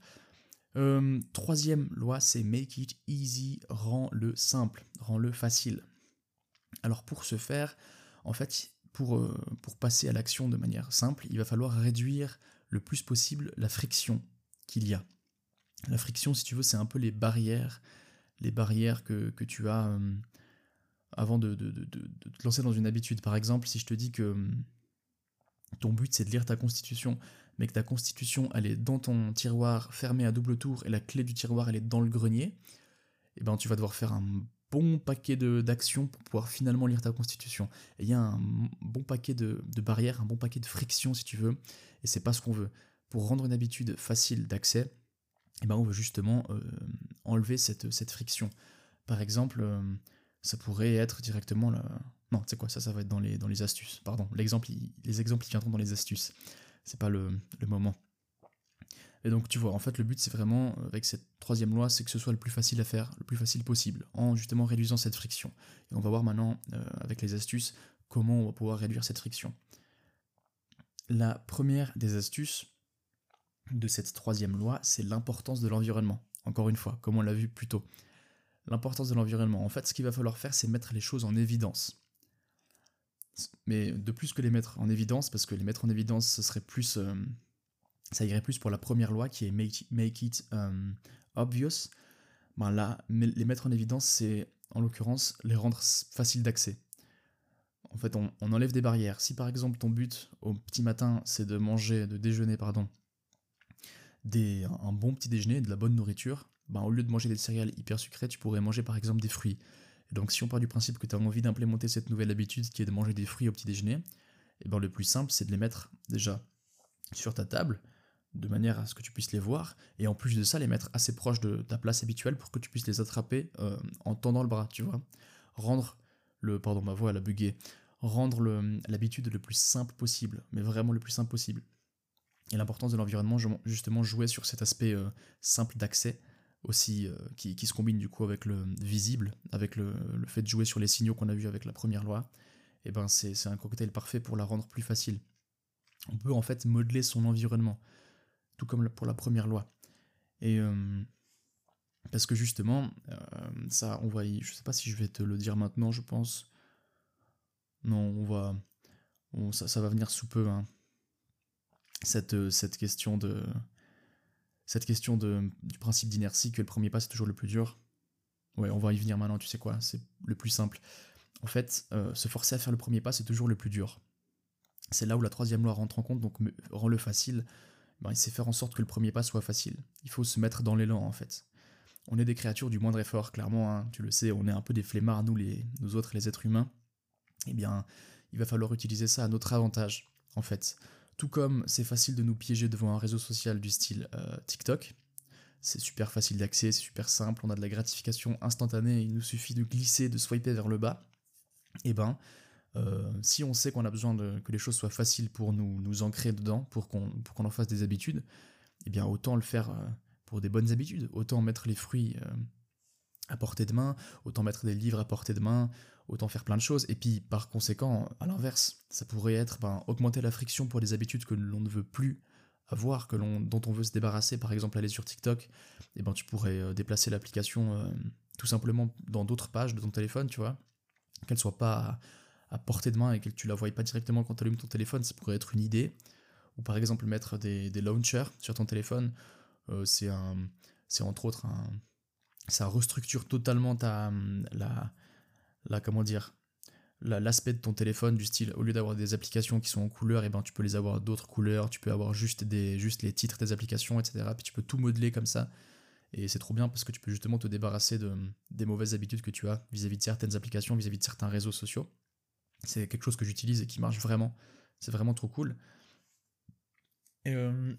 Euh, troisième loi, c'est make it easy, rends-le simple, rends-le facile. Alors pour ce faire, en fait, pour, euh, pour passer à l'action de manière simple, il va falloir réduire le plus possible la friction qu'il y a. La friction, si tu veux, c'est un peu les barrières, les barrières que, que tu as avant de, te lancer dans une habitude. Par exemple, si je te dis que hum, ton but c'est de lire ta constitution, mais que ta constitution elle est dans ton tiroir fermé à double tour et la clé du tiroir elle est dans le grenier, eh ben tu vas devoir faire un bon paquet d'actions pour pouvoir finalement lire ta constitution. Il y a un bon paquet de, barrières, un bon paquet de frictions si tu veux, et c'est pas ce qu'on veut. Pour rendre une habitude facile d'accès, eh ben on veut justement euh, enlever cette, cette friction. Par exemple, euh, ça pourrait être directement là. Non, sais quoi, ça, ça va être dans les, dans les astuces. Pardon, les exemples, ils viendront dans les astuces. C'est pas le, moment. Et donc, tu vois, en fait, le but, c'est vraiment, avec cette troisième loi, c'est que ce soit le plus facile à faire, le plus facile possible, en justement réduisant cette friction. Et on va voir maintenant, euh, avec les astuces, comment on va pouvoir réduire cette friction. La première des astuces de cette troisième loi, c'est l'importance de l'environnement. Encore une fois, comme on l'a vu plus tôt l'importance de l'environnement. En fait, ce qu'il va falloir faire, c'est mettre les choses en évidence. Mais de plus que les mettre en évidence, parce que les mettre en évidence, ce serait plus. Euh, ça irait plus pour la première loi qui est make, it euh, obvious. Ben là, les mettre en évidence, c'est en l'occurrence les rendre faciles d'accès. En fait, on, enlève des barrières. Si par exemple ton but au petit matin, c'est de manger, de déjeuner, pardon, des, un bon petit déjeuner, de la bonne nourriture, bah, au lieu de manger des céréales hyper sucrées, tu pourrais manger par exemple des fruits. donc si on part du principe que tu as envie d'implémenter cette nouvelle habitude qui est de manger des fruits au petit déjeuner, et eh ben le plus simple c'est de les mettre déjà sur ta table, de manière à ce que tu puisses les voir, et en plus de ça, les mettre assez proches de ta place habituelle pour que tu puisses les attraper euh, en tendant le bras, tu vois. Rendre le, pardon, ma voix elle a bugué, rendre l'habitude le, plus simple possible, mais vraiment le plus simple possible. Et l'importance de l'environnement, justement, jouer sur cet aspect euh, simple d'accès, aussi euh, qui, se combine du coup avec le visible, avec le, fait de jouer sur les signaux qu'on a vu avec la première loi, et eh ben c'est un cocktail parfait pour la rendre plus facile. On peut en fait modeler son environnement, tout comme pour la première loi. Et euh, parce que justement, euh, ça, on va je sais pas si je vais te le dire maintenant, je pense. Non, on va, ça, ça, va venir sous peu. Hein. Cette, cette question de, cette question de, du principe d'inertie, que le premier pas c'est toujours le plus dur. Ouais, on va y venir maintenant, tu sais quoi, c'est le plus simple. En fait, euh, se forcer à faire le premier pas, c'est toujours le plus dur. C'est là où la troisième loi rentre en compte, donc rend-le facile. Ben, c'est faire en sorte que le premier pas soit facile. Il faut se mettre dans l'élan, en fait. On est des créatures du moindre effort, clairement, hein, tu le sais, on est un peu des flemmards, nous, les, nous autres, les êtres humains. Eh bien, il va falloir utiliser ça à notre avantage, en fait. Tout comme c'est facile de nous piéger devant un réseau social du style euh, TikTok, c'est super facile d'accès, c'est super simple, on a de la gratification instantanée, il nous suffit de glisser, de swiper vers le bas. Et eh ben, euh, si on sait qu'on a besoin que les choses soient faciles pour nous, nous ancrer dedans, pour qu'on en fasse des habitudes, eh bien autant le faire euh, pour des bonnes habitudes, autant mettre les fruits à portée de main, autant mettre des livres à portée de main, autant faire plein de choses. Et puis, par conséquent, à l'inverse, ça pourrait être ben, augmenter la friction pour des habitudes que l'on ne veut plus avoir, que l'on, dont on veut se débarrasser, par exemple aller sur TikTok, et eh ben tu pourrais euh, déplacer l'application euh, tout simplement dans d'autres pages de ton téléphone, tu vois, qu'elle soit pas à, portée de main et que tu la voyes pas directement quand tu allumes ton téléphone, ça pourrait être une idée. Ou par exemple mettre des, des launchers sur ton téléphone, euh, c'est un, c'est entre autres un, ça restructure totalement ta, la, la comment dire, l'aspect de ton téléphone du style au lieu d'avoir des applications qui sont en couleur et eh ben tu peux les avoir d'autres couleurs tu peux avoir juste des juste les titres des applications etc puis tu peux tout modeler comme ça. Et c'est trop bien parce que tu peux justement te débarrasser de des mauvaises habitudes que tu as vis-à-vis de certaines applications vis-à-vis de certains réseaux sociaux. C'est quelque chose que j'utilise et qui marche vraiment. C'est vraiment trop cool. Et euh,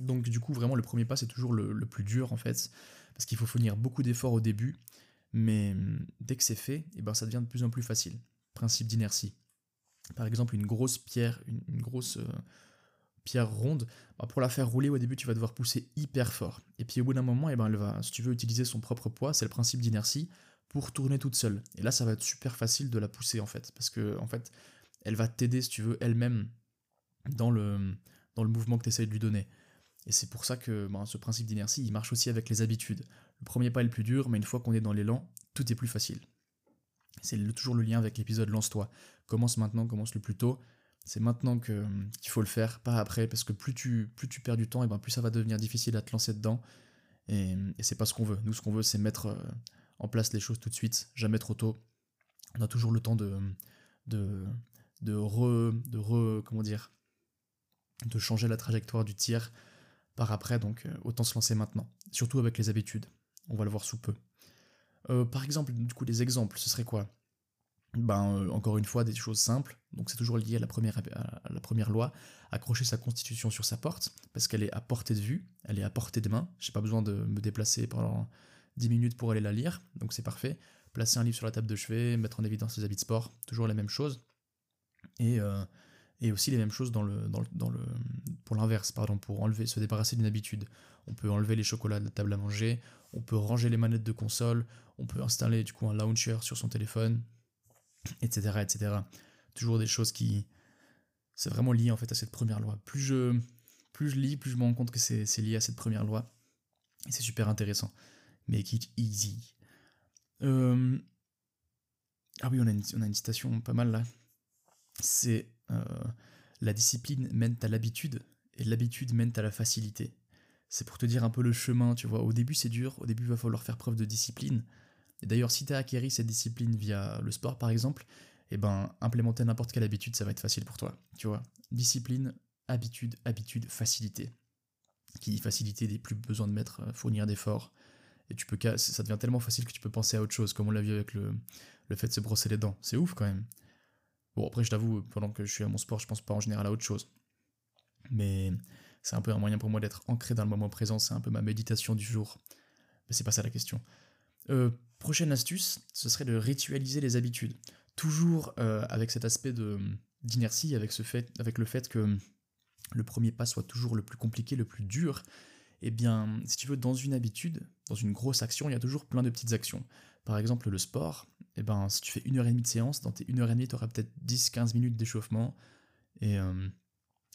donc du coup vraiment le premier pas c'est toujours le, le, plus dur en fait. Parce qu'il faut fournir beaucoup d'efforts au début mais hum, dès que c'est fait, et eh ben ça devient de plus en plus facile. Principe d'inertie. Par exemple, une grosse pierre, une, grosse euh, pierre ronde, bah, pour la faire rouler au début, tu vas devoir pousser hyper fort. Et puis au bout d'un moment, et eh ben va, si tu veux utiliser son propre poids, c'est le principe d'inertie, pour tourner toute seule. Et là, ça va être super facile de la pousser en fait, parce que en fait, elle va t'aider, si tu veux, elle-même dans le, dans le mouvement que tu essayes de lui donner. Et c'est pour ça que ben, ce principe d'inertie, il marche aussi avec les habitudes. Premier pas est le plus dur, mais une fois qu'on est dans l'élan, tout est plus facile. C'est toujours le lien avec l'épisode Lance-toi. Commence maintenant, commence le plus tôt. C'est maintenant qu'il faut le faire, pas après, parce que plus tu, plus tu perds du temps, et ben plus ça va devenir difficile à te lancer dedans. Et, c'est pas ce qu'on veut. Nous, ce qu'on veut, c'est mettre euh, en place les choses tout de suite, jamais trop tôt. On a toujours le temps de, de, de re, de re, comment dire, de changer la trajectoire du tir par après, donc euh, autant se lancer maintenant. Surtout avec les habitudes. On va le voir sous peu. Euh, par exemple, du coup, des exemples, ce serait quoi? Ben, euh, encore une fois, des choses simples. Donc, c'est toujours lié à la, première, loi. Accrocher sa constitution sur sa porte, parce qu'elle est à portée de vue, elle est à portée de main. J'ai pas besoin de me déplacer pendant 10 minutes pour aller la lire, donc c'est parfait. Placer un livre sur la table de chevet, mettre en évidence ses habits de sport, toujours la même chose. Et, et aussi les mêmes choses dans le, dans le, pour l'inverse, pardon, pour enlever, se débarrasser d'une habitude. On peut enlever les chocolats de la table à manger, on peut ranger les manettes de console, on peut installer du coup un launcher sur son téléphone, etc., etc. Toujours des choses qui, c'est vraiment lié en fait à cette première loi. Plus je, lis, plus je me rends compte que c'est lié à cette première loi. C'est super intéressant. Make it easy. Euh, ah oui, on a, une, on a une citation pas mal là. C'est euh, la discipline mène à l'habitude et l'habitude mène à la facilité. C'est pour te dire un peu le chemin, tu vois. Au début, c'est dur, au début, il va falloir faire preuve de discipline. Et d'ailleurs, si tu as acquéri cette discipline via le sport, par exemple, eh ben, implémenter n'importe quelle habitude, ça va être facile pour toi, tu vois. Discipline, habitude, habitude, facilité. Qui dit facilité, des plus besoin de mettre, euh, fournir d'efforts. Et tu peux, ça devient tellement facile que tu peux penser à autre chose, comme on l'a vu avec le, le fait de se brosser les dents. C'est ouf quand même. Bon, après, je t'avoue, pendant que je suis à mon sport, je pense pas en général à autre chose. Mais c'est un peu un moyen pour moi d'être ancré dans le moment présent, c'est un peu ma méditation du jour. Mais c'est pas ça la question. Euh, prochaine astuce, ce serait de ritualiser les habitudes. Toujours euh, avec cet aspect d'inertie, avec, ce fait, avec le fait que le premier pas soit toujours le plus compliqué, le plus dur. Eh bien, si tu veux, dans une habitude, dans une grosse action, il y a toujours plein de petites actions. Par exemple, le sport, eh ben, si tu fais une heure et demie de séance, dans tes une heure et demie, tu auras peut-être 10-15 minutes d'échauffement. Et, euh,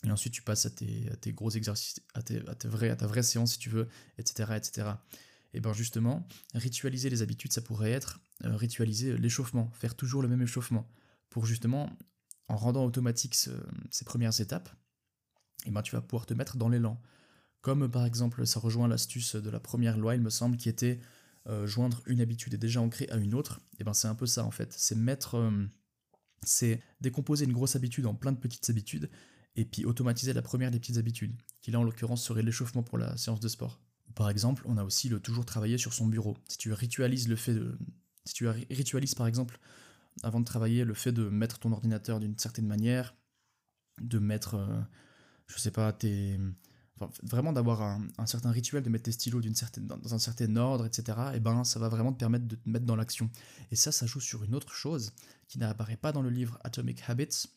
et, ensuite, tu passes à tes, tes gros exercices, à, tes, à, vrais, à ta vraie séance si tu veux, etc. etc. Et bien justement, ritualiser les habitudes, ça pourrait être euh, ritualiser l'échauffement, faire toujours le même échauffement, pour justement, en rendant automatique ces premières étapes, et ben tu vas pouvoir te mettre dans l'élan. Comme par exemple, ça rejoint l'astuce de la première loi, il me semble, qui était euh, joindre une habitude déjà ancrée à une autre, et ben c'est un peu ça en fait. C'est mettre, euh, c'est décomposer une grosse habitude en plein de petites habitudes, et puis automatiser la première des petites habitudes, qui là en l'occurrence serait l'échauffement pour la séance de sport. Par exemple, on a aussi le toujours travailler sur son bureau. Si tu ritualises le fait de, si tu ritualises par exemple avant de travailler le fait de mettre ton ordinateur d'une certaine manière, de mettre, euh, je sais pas, tes vraiment d'avoir un, certain rituel, de mettre tes stylos d'une certaine, dans un certain ordre, etc., et eh ben ça va vraiment te permettre de te mettre dans l'action. Et ça, ça joue sur une autre chose qui n'apparaît pas dans le livre Atomic Habits,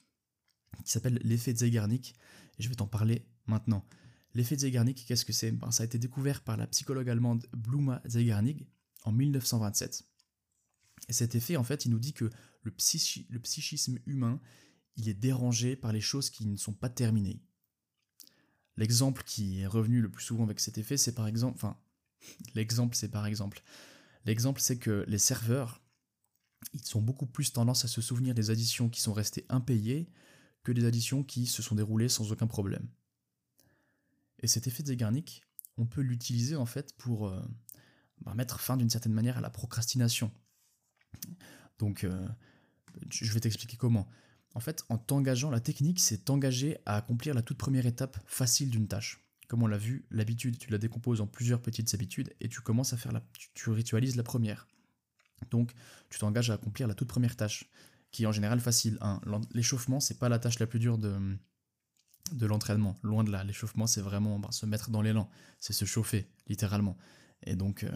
qui s'appelle l'effet Zeigarnik, et je vais t'en parler maintenant. L'effet Zeigarnik, qu'est-ce que c'est? Ben, Ça a été découvert par la psychologue allemande Bluma Zeigarnik en 1927. Et cet effet, en fait, il nous dit que le, le psychisme humain, il est dérangé par les choses qui ne sont pas terminées. L'exemple qui est revenu le plus souvent avec cet effet, c'est par exemple, enfin, l'exemple c'est par exemple, l'exemple c'est que les serveurs, ils ont beaucoup plus tendance à se souvenir des additions qui sont restées impayées que des additions qui se sont déroulées sans aucun problème. Et cet effet de Zeigarnik, on peut l'utiliser en fait pour euh, bah, mettre fin d'une certaine manière à la procrastination. Donc, euh, je vais t'expliquer comment. En fait, en t'engageant, la technique, c'est t'engager à accomplir la toute première étape facile d'une tâche. Comme on l'a vu, l'habitude, tu la décomposes en plusieurs petites habitudes et tu commences à faire la, tu, ritualises la première. Donc, tu t'engages à accomplir la toute première tâche, qui est en général facile. Hein. L'échauffement, c'est pas la tâche la plus dure de, de l'entraînement. Loin de là. L'échauffement, c'est vraiment ben, se mettre dans l'élan. C'est se chauffer, littéralement. Et donc, euh,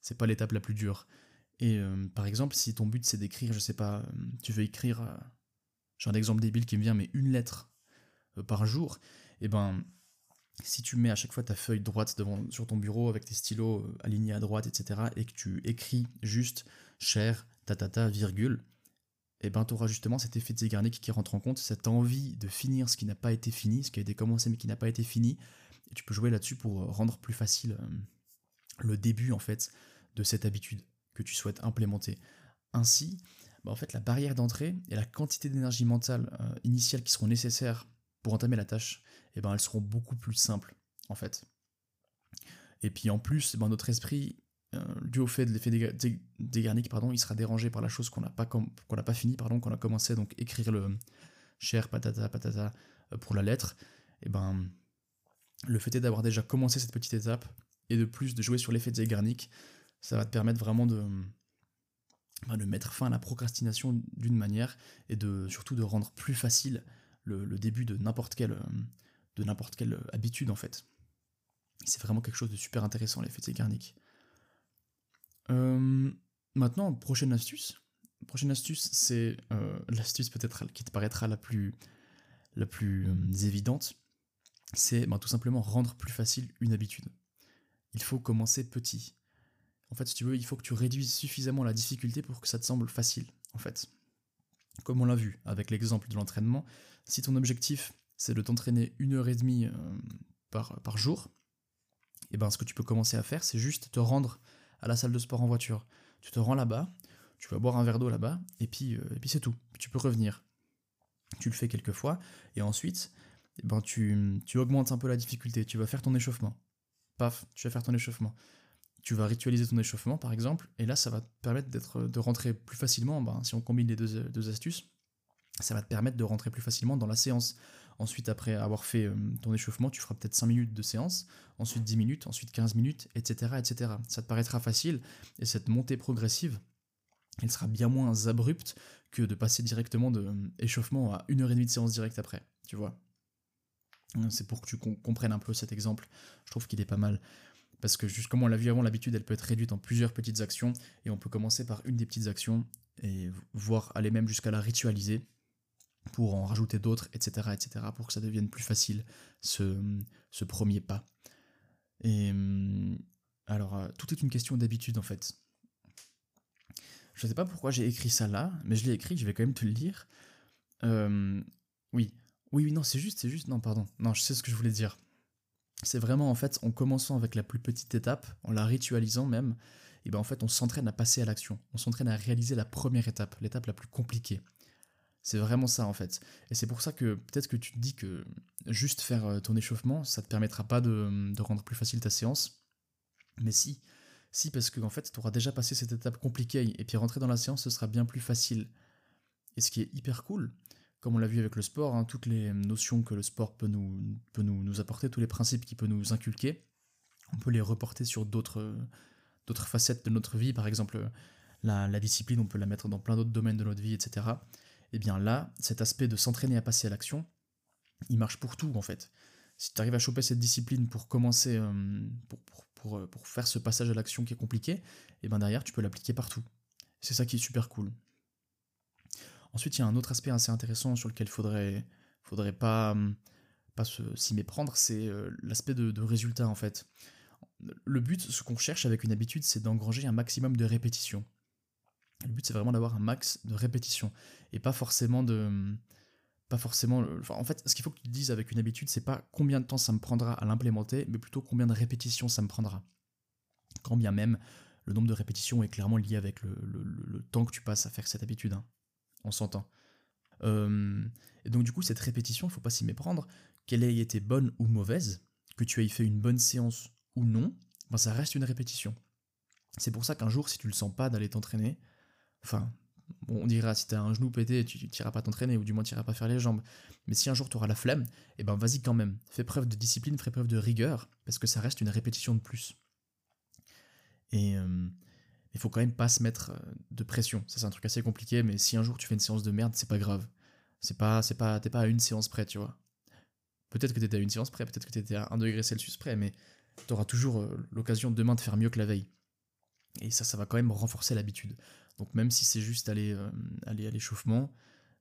c'est pas l'étape la plus dure. Et euh, par exemple, si ton but c'est d'écrire, je sais pas, euh, tu veux écrire j'ai un exemple débile qui me vient, mais une lettre euh, par jour, et eh ben si tu mets à chaque fois ta feuille droite devant, sur ton bureau avec tes stylos euh, alignés à droite, etc., et que tu écris juste cher, tatata, virgule, et eh ben tu auras justement cet effet de Zeigarnik qui rentre en compte, cette envie de finir ce qui n'a pas été fini, ce qui a été commencé mais qui n'a pas été fini, et tu peux jouer là-dessus pour rendre plus facile euh, le début en fait de cette habitude que tu souhaites implémenter. Ainsi, bah, en fait, la barrière d'entrée et la quantité d'énergie mentale euh, initiale qui seront nécessaires pour entamer la tâche, eh ben, elles seront beaucoup plus simples, en fait. Et puis en plus, ben, notre esprit, euh, dû au fait de l'effet dégarnique, pardon, il sera dérangé par la chose qu'on n'a pas, qu'on pas fini, pardon, qu'on a commencé, donc écrire le cher patata patata euh, pour la lettre, et ben le fait d'avoir déjà commencé cette petite étape, et de plus de jouer sur l'effet dégarnique, ça va te permettre vraiment de, de mettre fin à la procrastination d'une manière et de surtout de rendre plus facile le, début de n'importe quelle, de n'importe quelle habitude en fait. C'est vraiment quelque chose de super intéressant l'effet Zeigarnik. Euh, maintenant, prochaine astuce. Prochaine astuce, c'est euh, l'astuce peut-être qui te paraîtra la plus, la plus euh, évidente. C'est ben, tout simplement rendre plus facile une habitude. Il faut commencer petit. En fait, si tu veux, il faut que tu réduises suffisamment la difficulté pour que ça te semble facile, en fait. Comme on l'a vu avec l'exemple de l'entraînement, si ton objectif c'est de t'entraîner une heure et demie euh, par, par jour, et eh ben ce que tu peux commencer à faire, c'est juste te rendre à la salle de sport en voiture. Tu te rends là-bas, tu vas boire un verre d'eau là-bas, et puis, euh, c'est tout. Tu peux revenir. Tu le fais quelques fois, et ensuite, ben tu, augmentes un peu la difficulté. Tu vas faire ton échauffement. Paf, tu vas faire ton échauffement tu vas ritualiser ton échauffement par exemple, et là ça va te permettre de rentrer plus facilement, ben, si on combine les deux, astuces, ça va te permettre de rentrer plus facilement dans la séance. Ensuite, après avoir fait euh, ton échauffement, tu feras peut-être 5 minutes de séance, ensuite 10 minutes, ensuite 15 minutes, etc., etc. Ça te paraîtra facile, et cette montée progressive, elle sera bien moins abrupte que de passer directement de euh, échauffement à 1 heure et demie de séance directe après, tu vois. C'est pour que tu comprennes un peu cet exemple. Je trouve qu'il est pas mal. Parce que, juste comme on l'a vu avant, l'habitude, elle peut être réduite en plusieurs petites actions. Et on peut commencer par une des petites actions et voir aller même jusqu'à la ritualiser pour en rajouter d'autres, etc., etc., pour que ça devienne plus facile ce, ce premier pas. Et alors, euh, tout est une question d'habitude en fait. Je ne sais pas pourquoi j'ai écrit ça là, mais je l'ai écrit, je vais quand même te le lire. Euh, oui, oui, oui, non, c'est juste, c'est juste, non, pardon. Non, je sais ce que je voulais dire. C'est vraiment en fait, en commençant avec la plus petite étape, en la ritualisant même, et ben en fait, on s'entraîne à passer à l'action. On s'entraîne à réaliser la première étape, l'étape la plus compliquée. C'est vraiment ça en fait. Et c'est pour ça que peut-être que tu te dis que juste faire euh, ton échauffement, ça te permettra pas de, rendre plus facile ta séance. Mais si, si parce que en fait, tu auras déjà passé cette étape compliquée et puis rentrer dans la séance, ce sera bien plus facile. Et ce qui est hyper cool, comme on l'a vu avec le sport, hein, toutes les notions que le sport peut nous, peut nous, nous apporter, tous les principes qu'il peut nous inculquer, on peut les reporter sur d'autres d'autres facettes de notre vie, par exemple la, discipline, on peut la mettre dans plein d'autres domaines de notre vie, etc et eh bien là, cet aspect de s'entraîner à passer à l'action, il marche pour tout en fait. Si tu arrives à choper cette discipline pour commencer, euh, pour, euh, pour, faire ce passage à l'action qui est compliqué, et eh bien derrière, tu peux l'appliquer partout. C'est ça qui est super cool. Ensuite, il y a un autre aspect assez intéressant sur lequel il faudrait, faudrait pas, pas s'y méprendre, c'est euh, l'aspect de, de résultat en fait. Le but, ce qu'on cherche avec une habitude, c'est d'engranger un maximum de répétitions. Le but, c'est vraiment d'avoir un max de répétitions et pas forcément de. Pas forcément. en fait, ce qu'il faut que tu dises avec une habitude, c'est pas combien de temps ça me prendra à l'implémenter, mais plutôt combien de répétitions ça me prendra. Quand bien même, le nombre de répétitions est clairement lié avec le, temps que tu passes à faire cette habitude. Hein. On s'entend. Euh, et donc, du coup, cette répétition, il faut pas s'y méprendre. Qu'elle ait été bonne ou mauvaise, que tu aies fait une bonne séance ou non, ben ça reste une répétition. C'est pour ça qu'un jour, si tu le sens pas d'aller t'entraîner, Enfin, on dira si t'as un genou pété, tu n'iras pas t'entraîner, ou du moins tu n'iras pas faire les jambes. Mais si un jour tu auras la flemme, eh ben vas-y quand même. Fais preuve de discipline, fais preuve de rigueur, parce que ça reste une répétition de plus. Et euh, il faut quand même pas se mettre euh, de pression. Ça c'est un truc assez compliqué, mais si un jour tu fais une séance de merde, c'est pas grave. C'est pas, c'est pas, t'es pas à une séance près, tu vois. Peut-être que t'étais à une séance près, peut-être que t'étais à 1 degré Celsius près, mais t'auras toujours euh, l'occasion demain de faire mieux que la veille. Et ça, ça va quand même renforcer l'habitude. Donc même si c'est juste aller, euh, aller à l'échauffement,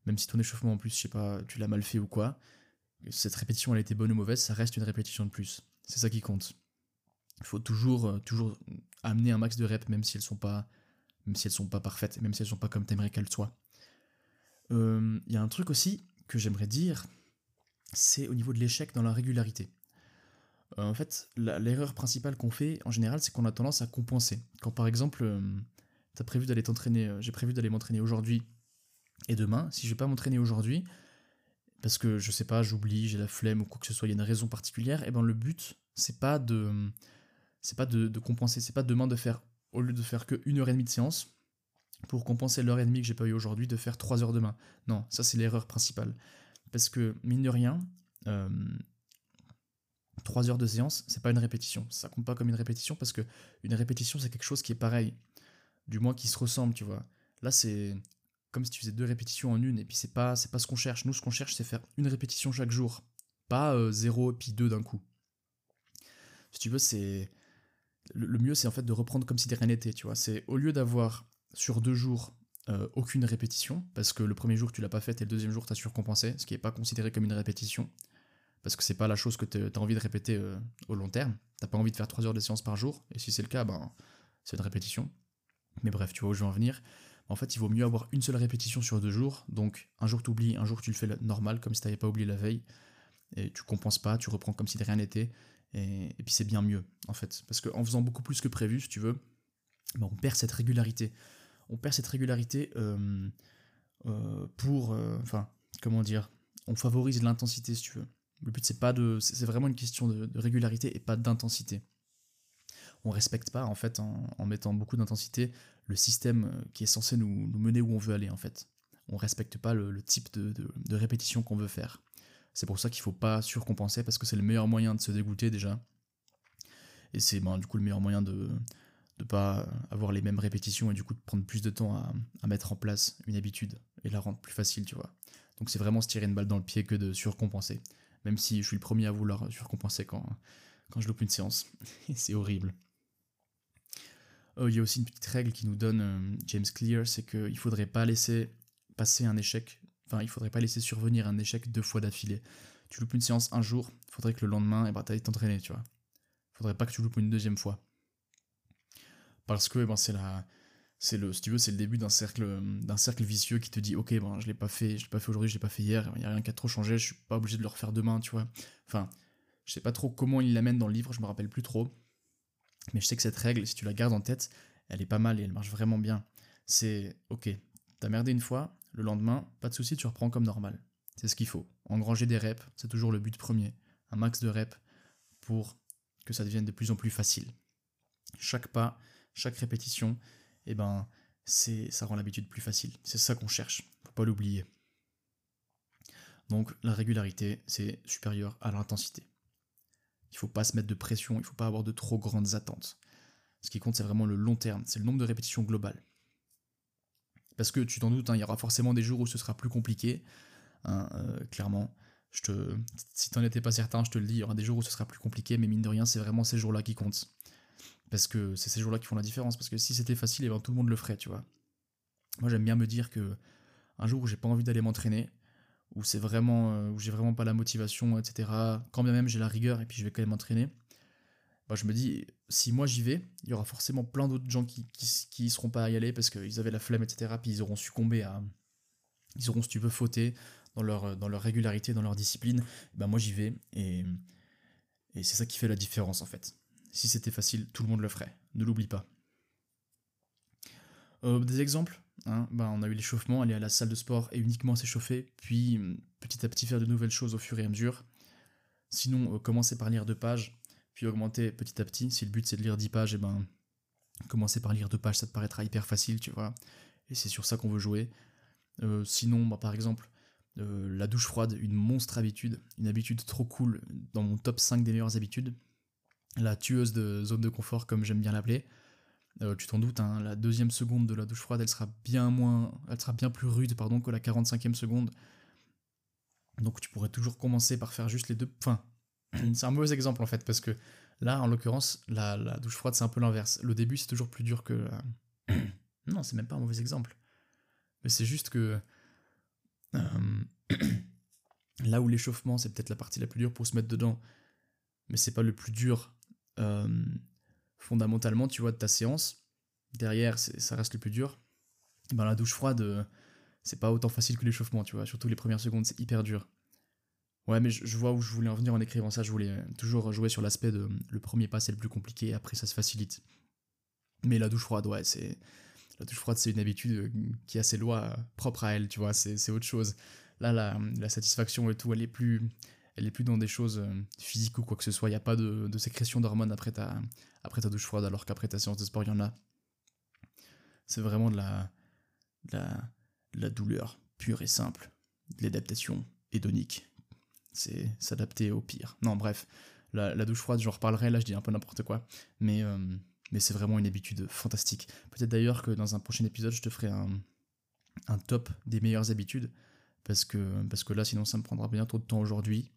même si ton échauffement en plus, je sais pas, tu l'as mal fait ou quoi, cette répétition elle était bonne ou mauvaise, ça reste une répétition de plus. C'est ça qui compte. Il faut toujours, euh, toujours amener un max de reps, même si elles sont pas, même si elles sont pas parfaites, même si elles sont pas comme t'aimerais qu'elles soient. Il euh, y a un truc aussi que j'aimerais dire, c'est au niveau de l'échec dans la régularité. en fait, l'erreur principale qu'on fait en général, c'est qu'on a tendance à compenser. Quand par exemple, t'as prévu d'aller t'entraîner, euh, j'ai prévu d'aller m'entraîner aujourd'hui et demain. Si je vais pas m'entraîner aujourd'hui, parce que je sais pas, j'oublie, j'ai la flemme ou quoi que ce soit, il y a une raison particulière, et eh ben le but, c'est pas de c'est pas de, compenser, c'est pas demain de faire, au lieu de faire que une heure et demie de séance, pour compenser l'heure et demie que j'ai pas eu aujourd'hui, de faire trois heures demain. Non, ça c'est l'erreur principale. Parce que, mine de rien, euh, 3 heures de séance, c'est pas une répétition. Ça compte pas comme une répétition parce que une répétition, c'est quelque chose qui est pareil du moins qui se ressemblent, tu vois. Là, c'est comme si tu faisais deux répétitions en une, et puis c'est pas, pas ce qu'on cherche. Nous, ce qu'on cherche, c'est faire une répétition chaque jour, pas euh, zéro puis deux d'un coup. Si tu veux, c'est le, mieux, c'est en fait de reprendre comme si de rien n'était, tu vois. C'est au lieu d'avoir sur deux jours euh, aucune répétition, parce que le premier jour tu l'as pas fait et le deuxième jour tu as surcompensé, ce qui n'est pas considéré comme une répétition, parce que c'est pas la chose que tu as envie de répéter euh, au long terme. T'as pas envie de faire trois heures de séance par jour, et si c'est le cas, ben, c'est une répétition. Mais bref, tu vois où je veux en venir. En fait, il vaut mieux avoir une seule répétition sur deux jours. Donc, un jour tu oublies, un jour tu le fais normal, comme si tu n'avais pas oublié la veille. Et tu compenses pas, tu reprends comme si de rien n'était. Et, puis c'est bien mieux, en fait. Parce qu'en faisant beaucoup plus que prévu, si tu veux, ben, on perd cette régularité. On perd cette régularité euh, euh, pour. Euh, enfin, comment dire On favorise l'intensité, si tu veux. Le but, c'est pas de. C'est vraiment une question de régularité et pas d'intensité on respecte pas en fait en, mettant beaucoup d'intensité le système euh, qui est censé nous, mener où on veut aller en fait. On respecte pas le, type de, répétition qu'on veut faire. C'est pour ça qu'il faut pas surcompenser parce que c'est le meilleur moyen de se dégoûter déjà. Et c'est ben, du coup le meilleur moyen de ne pas avoir les mêmes répétitions et du coup de prendre plus de temps à, à mettre en place une habitude et la rendre plus facile, tu vois. Donc c'est vraiment se tirer une balle dans le pied que de surcompenser. même si je suis le premier à vouloir surcompenser quand, quand je loupe une séance. c'est horrible. Euh, il y a aussi une petite règle qui nous donne euh, James Clear, c'est qu'il ne faudrait pas laisser passer un échec, enfin il faudrait pas laisser survenir un échec deux fois d'affilée. Tu loupes une séance un jour, faudrait que le lendemain, eh ben, tu ailles t'entraîner, tu vois. Faudrait pas que tu loupes une deuxième fois. Parce que eh ben, c'est la... C'est le, si tu veux, c'est le début d'un cercle, d'un cercle vicieux qui te dit, ok, ben, je l'ai pas fait, je l'ai pas fait aujourd'hui, je l'ai pas fait hier, il n'y a rien qui a trop changé, je suis pas obligé de le refaire demain, tu vois. Enfin, je sais pas trop comment il l'amène dans le livre, je me rappelle plus trop. Mais je sais que cette règle, si tu la gardes en tête, elle est pas mal et elle marche vraiment bien. C'est ok, t'as merdé une fois, le lendemain, pas de souci, tu reprends comme normal. C'est ce qu'il faut. Engranger des reps, c'est toujours le but premier. Un max de reps pour que ça devienne de plus en plus facile. Chaque pas, chaque répétition, eh ben, c'est, ça rend l'habitude plus facile. C'est ça qu'on cherche. Faut pas l'oublier. Donc la régularité, c'est supérieur à l'intensité. Il faut pas se mettre de pression, il faut pas avoir de trop grandes attentes. Ce qui compte, c'est vraiment le long terme, c'est le nombre de répétitions globales. Parce que tu t'en doutes, hein, il y aura forcément des jours où ce sera plus compliqué. Hein, euh, clairement, je te, si t'en étais pas certain, je te le dis, il y aura des jours où ce sera plus compliqué, mais mine de rien, c'est vraiment ces jours-là qui comptent. Parce que c'est ces jours-là qui font la différence. Parce que si c'était facile, eh ben, tout le monde le ferait, tu vois. Moi, j'aime bien me dire que un jour où j'ai pas envie d'aller m'entraîner, où c'est vraiment, euh, où j'ai vraiment pas la motivation, etc. Quand bien même j'ai la rigueur et puis je vais quand même m'entraîner. Bah, je me dis, si moi j'y vais, il y aura forcément plein d'autres gens qui, qui, seront pas à y aller parce qu'ils avaient la flemme, etc. Puis ils auront succombé à. Ils auront, si tu veux, fauté dans leur, dans leur régularité, dans leur discipline. Bah, moi j'y vais et, et c'est ça qui fait la différence en fait. Si c'était facile, tout le monde le ferait. Ne l'oublie pas. Euh, des exemples? Hein, bah, On a eu l'échauffement, aller à la salle de sport et uniquement s'échauffer, puis petit à petit faire de nouvelles choses au fur et à mesure. Sinon, euh, commencer par lire deux pages, puis augmenter petit à petit. Si le but c'est de lire 10 pages, et eh ben commencer par lire deux pages, ça te paraîtra hyper facile, tu vois. Et c'est sur ça qu'on veut jouer. Euh, sinon, bah, par exemple, euh, la douche froide, une monstre habitude, une habitude trop cool, dans mon top 5 des meilleures habitudes. La tueuse de zone de confort, comme j'aime bien l'appeler. Euh, tu t'en doutes, hein, la deuxième seconde de la douche froide, elle sera bien moins, elle sera bien plus rude, pardon, que la 45e seconde. Donc tu pourrais toujours commencer par faire juste les deux. Enfin, c'est un mauvais exemple en fait, parce que là, en l'occurrence, la, douche froide, c'est un peu l'inverse. Le début, c'est toujours plus dur que. non, c'est même pas un mauvais exemple. Mais c'est juste que. Euh, là où l'échauffement, c'est peut-être la partie la plus dure pour se mettre dedans, mais c'est pas le plus dur euh, fondamentalement, tu vois, de ta séance. Derrière, ça reste le plus dur. Ben, la douche froide, euh, c'est pas autant facile que l'échauffement, tu vois. Surtout les premières secondes, c'est hyper dur. Ouais, mais je, vois où je voulais en venir en écrivant ça. Je voulais toujours jouer sur l'aspect de le premier pas, c'est le plus compliqué, après ça se facilite. Mais la douche froide, ouais, c'est. La douche froide, c'est une habitude euh, qui a ses lois propres à elle, tu vois, c'est autre chose. Là, la, la, satisfaction et tout, elle est plus, elle est plus dans des choses euh, physiques ou quoi que ce soit. Il n'y a pas de, de sécrétion d'hormones après ta, douche froide, alors qu'après ta séance de sport, il y en a. C'est vraiment de la, de la, la douleur pure et simple, de l'adaptation hédonique c'est s'adapter au pire. Non, bref, la, douche froide, j'en reparlerai, là je dis un peu n'importe quoi, mais, euh, mais c'est vraiment une habitude fantastique. Peut-être d'ailleurs que dans un prochain épisode, je te ferai un, un top des meilleures habitudes, parce que, parce que là, sinon, ça me prendra bien trop de temps aujourd'hui.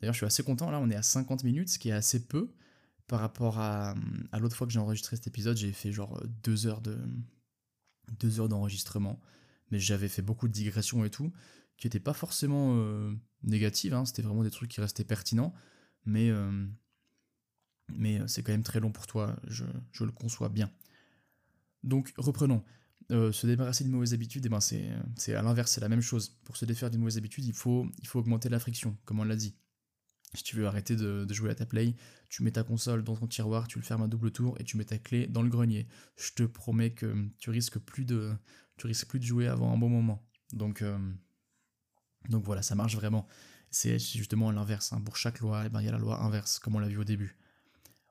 D'ailleurs, je suis assez content, là, on est à 50 minutes, ce qui est assez peu par rapport à, à l'autre fois que j'ai enregistré cet épisode, j'ai fait genre deux heures de deux heures d'enregistrement, mais j'avais fait beaucoup de digressions et tout, qui n'étaient pas forcément euh, négatives, hein, c'était vraiment des trucs qui restaient pertinents, mais, euh, mais euh, c'est quand même très long pour toi, je, le conçois bien. Donc reprenons. se débarrasser d'une mauvaise habitude, eh ben c'est à l'inverse, c'est la même chose. Pour se défaire d'une mauvaise habitude, il faut, il faut augmenter la friction, comme on l'a dit. Si tu veux arrêter de, jouer à ta play, tu mets ta console dans ton tiroir, tu le fermes à double tour et tu mets ta clé dans le grenier. Je te promets que tu risques plus de, tu risques plus de jouer avant un bon moment. Donc, donc voilà, ça marche vraiment. C'est justement l'inverse. Hein. Pour chaque loi, eh ben, il y a la loi inverse, comme on l'a vu au début.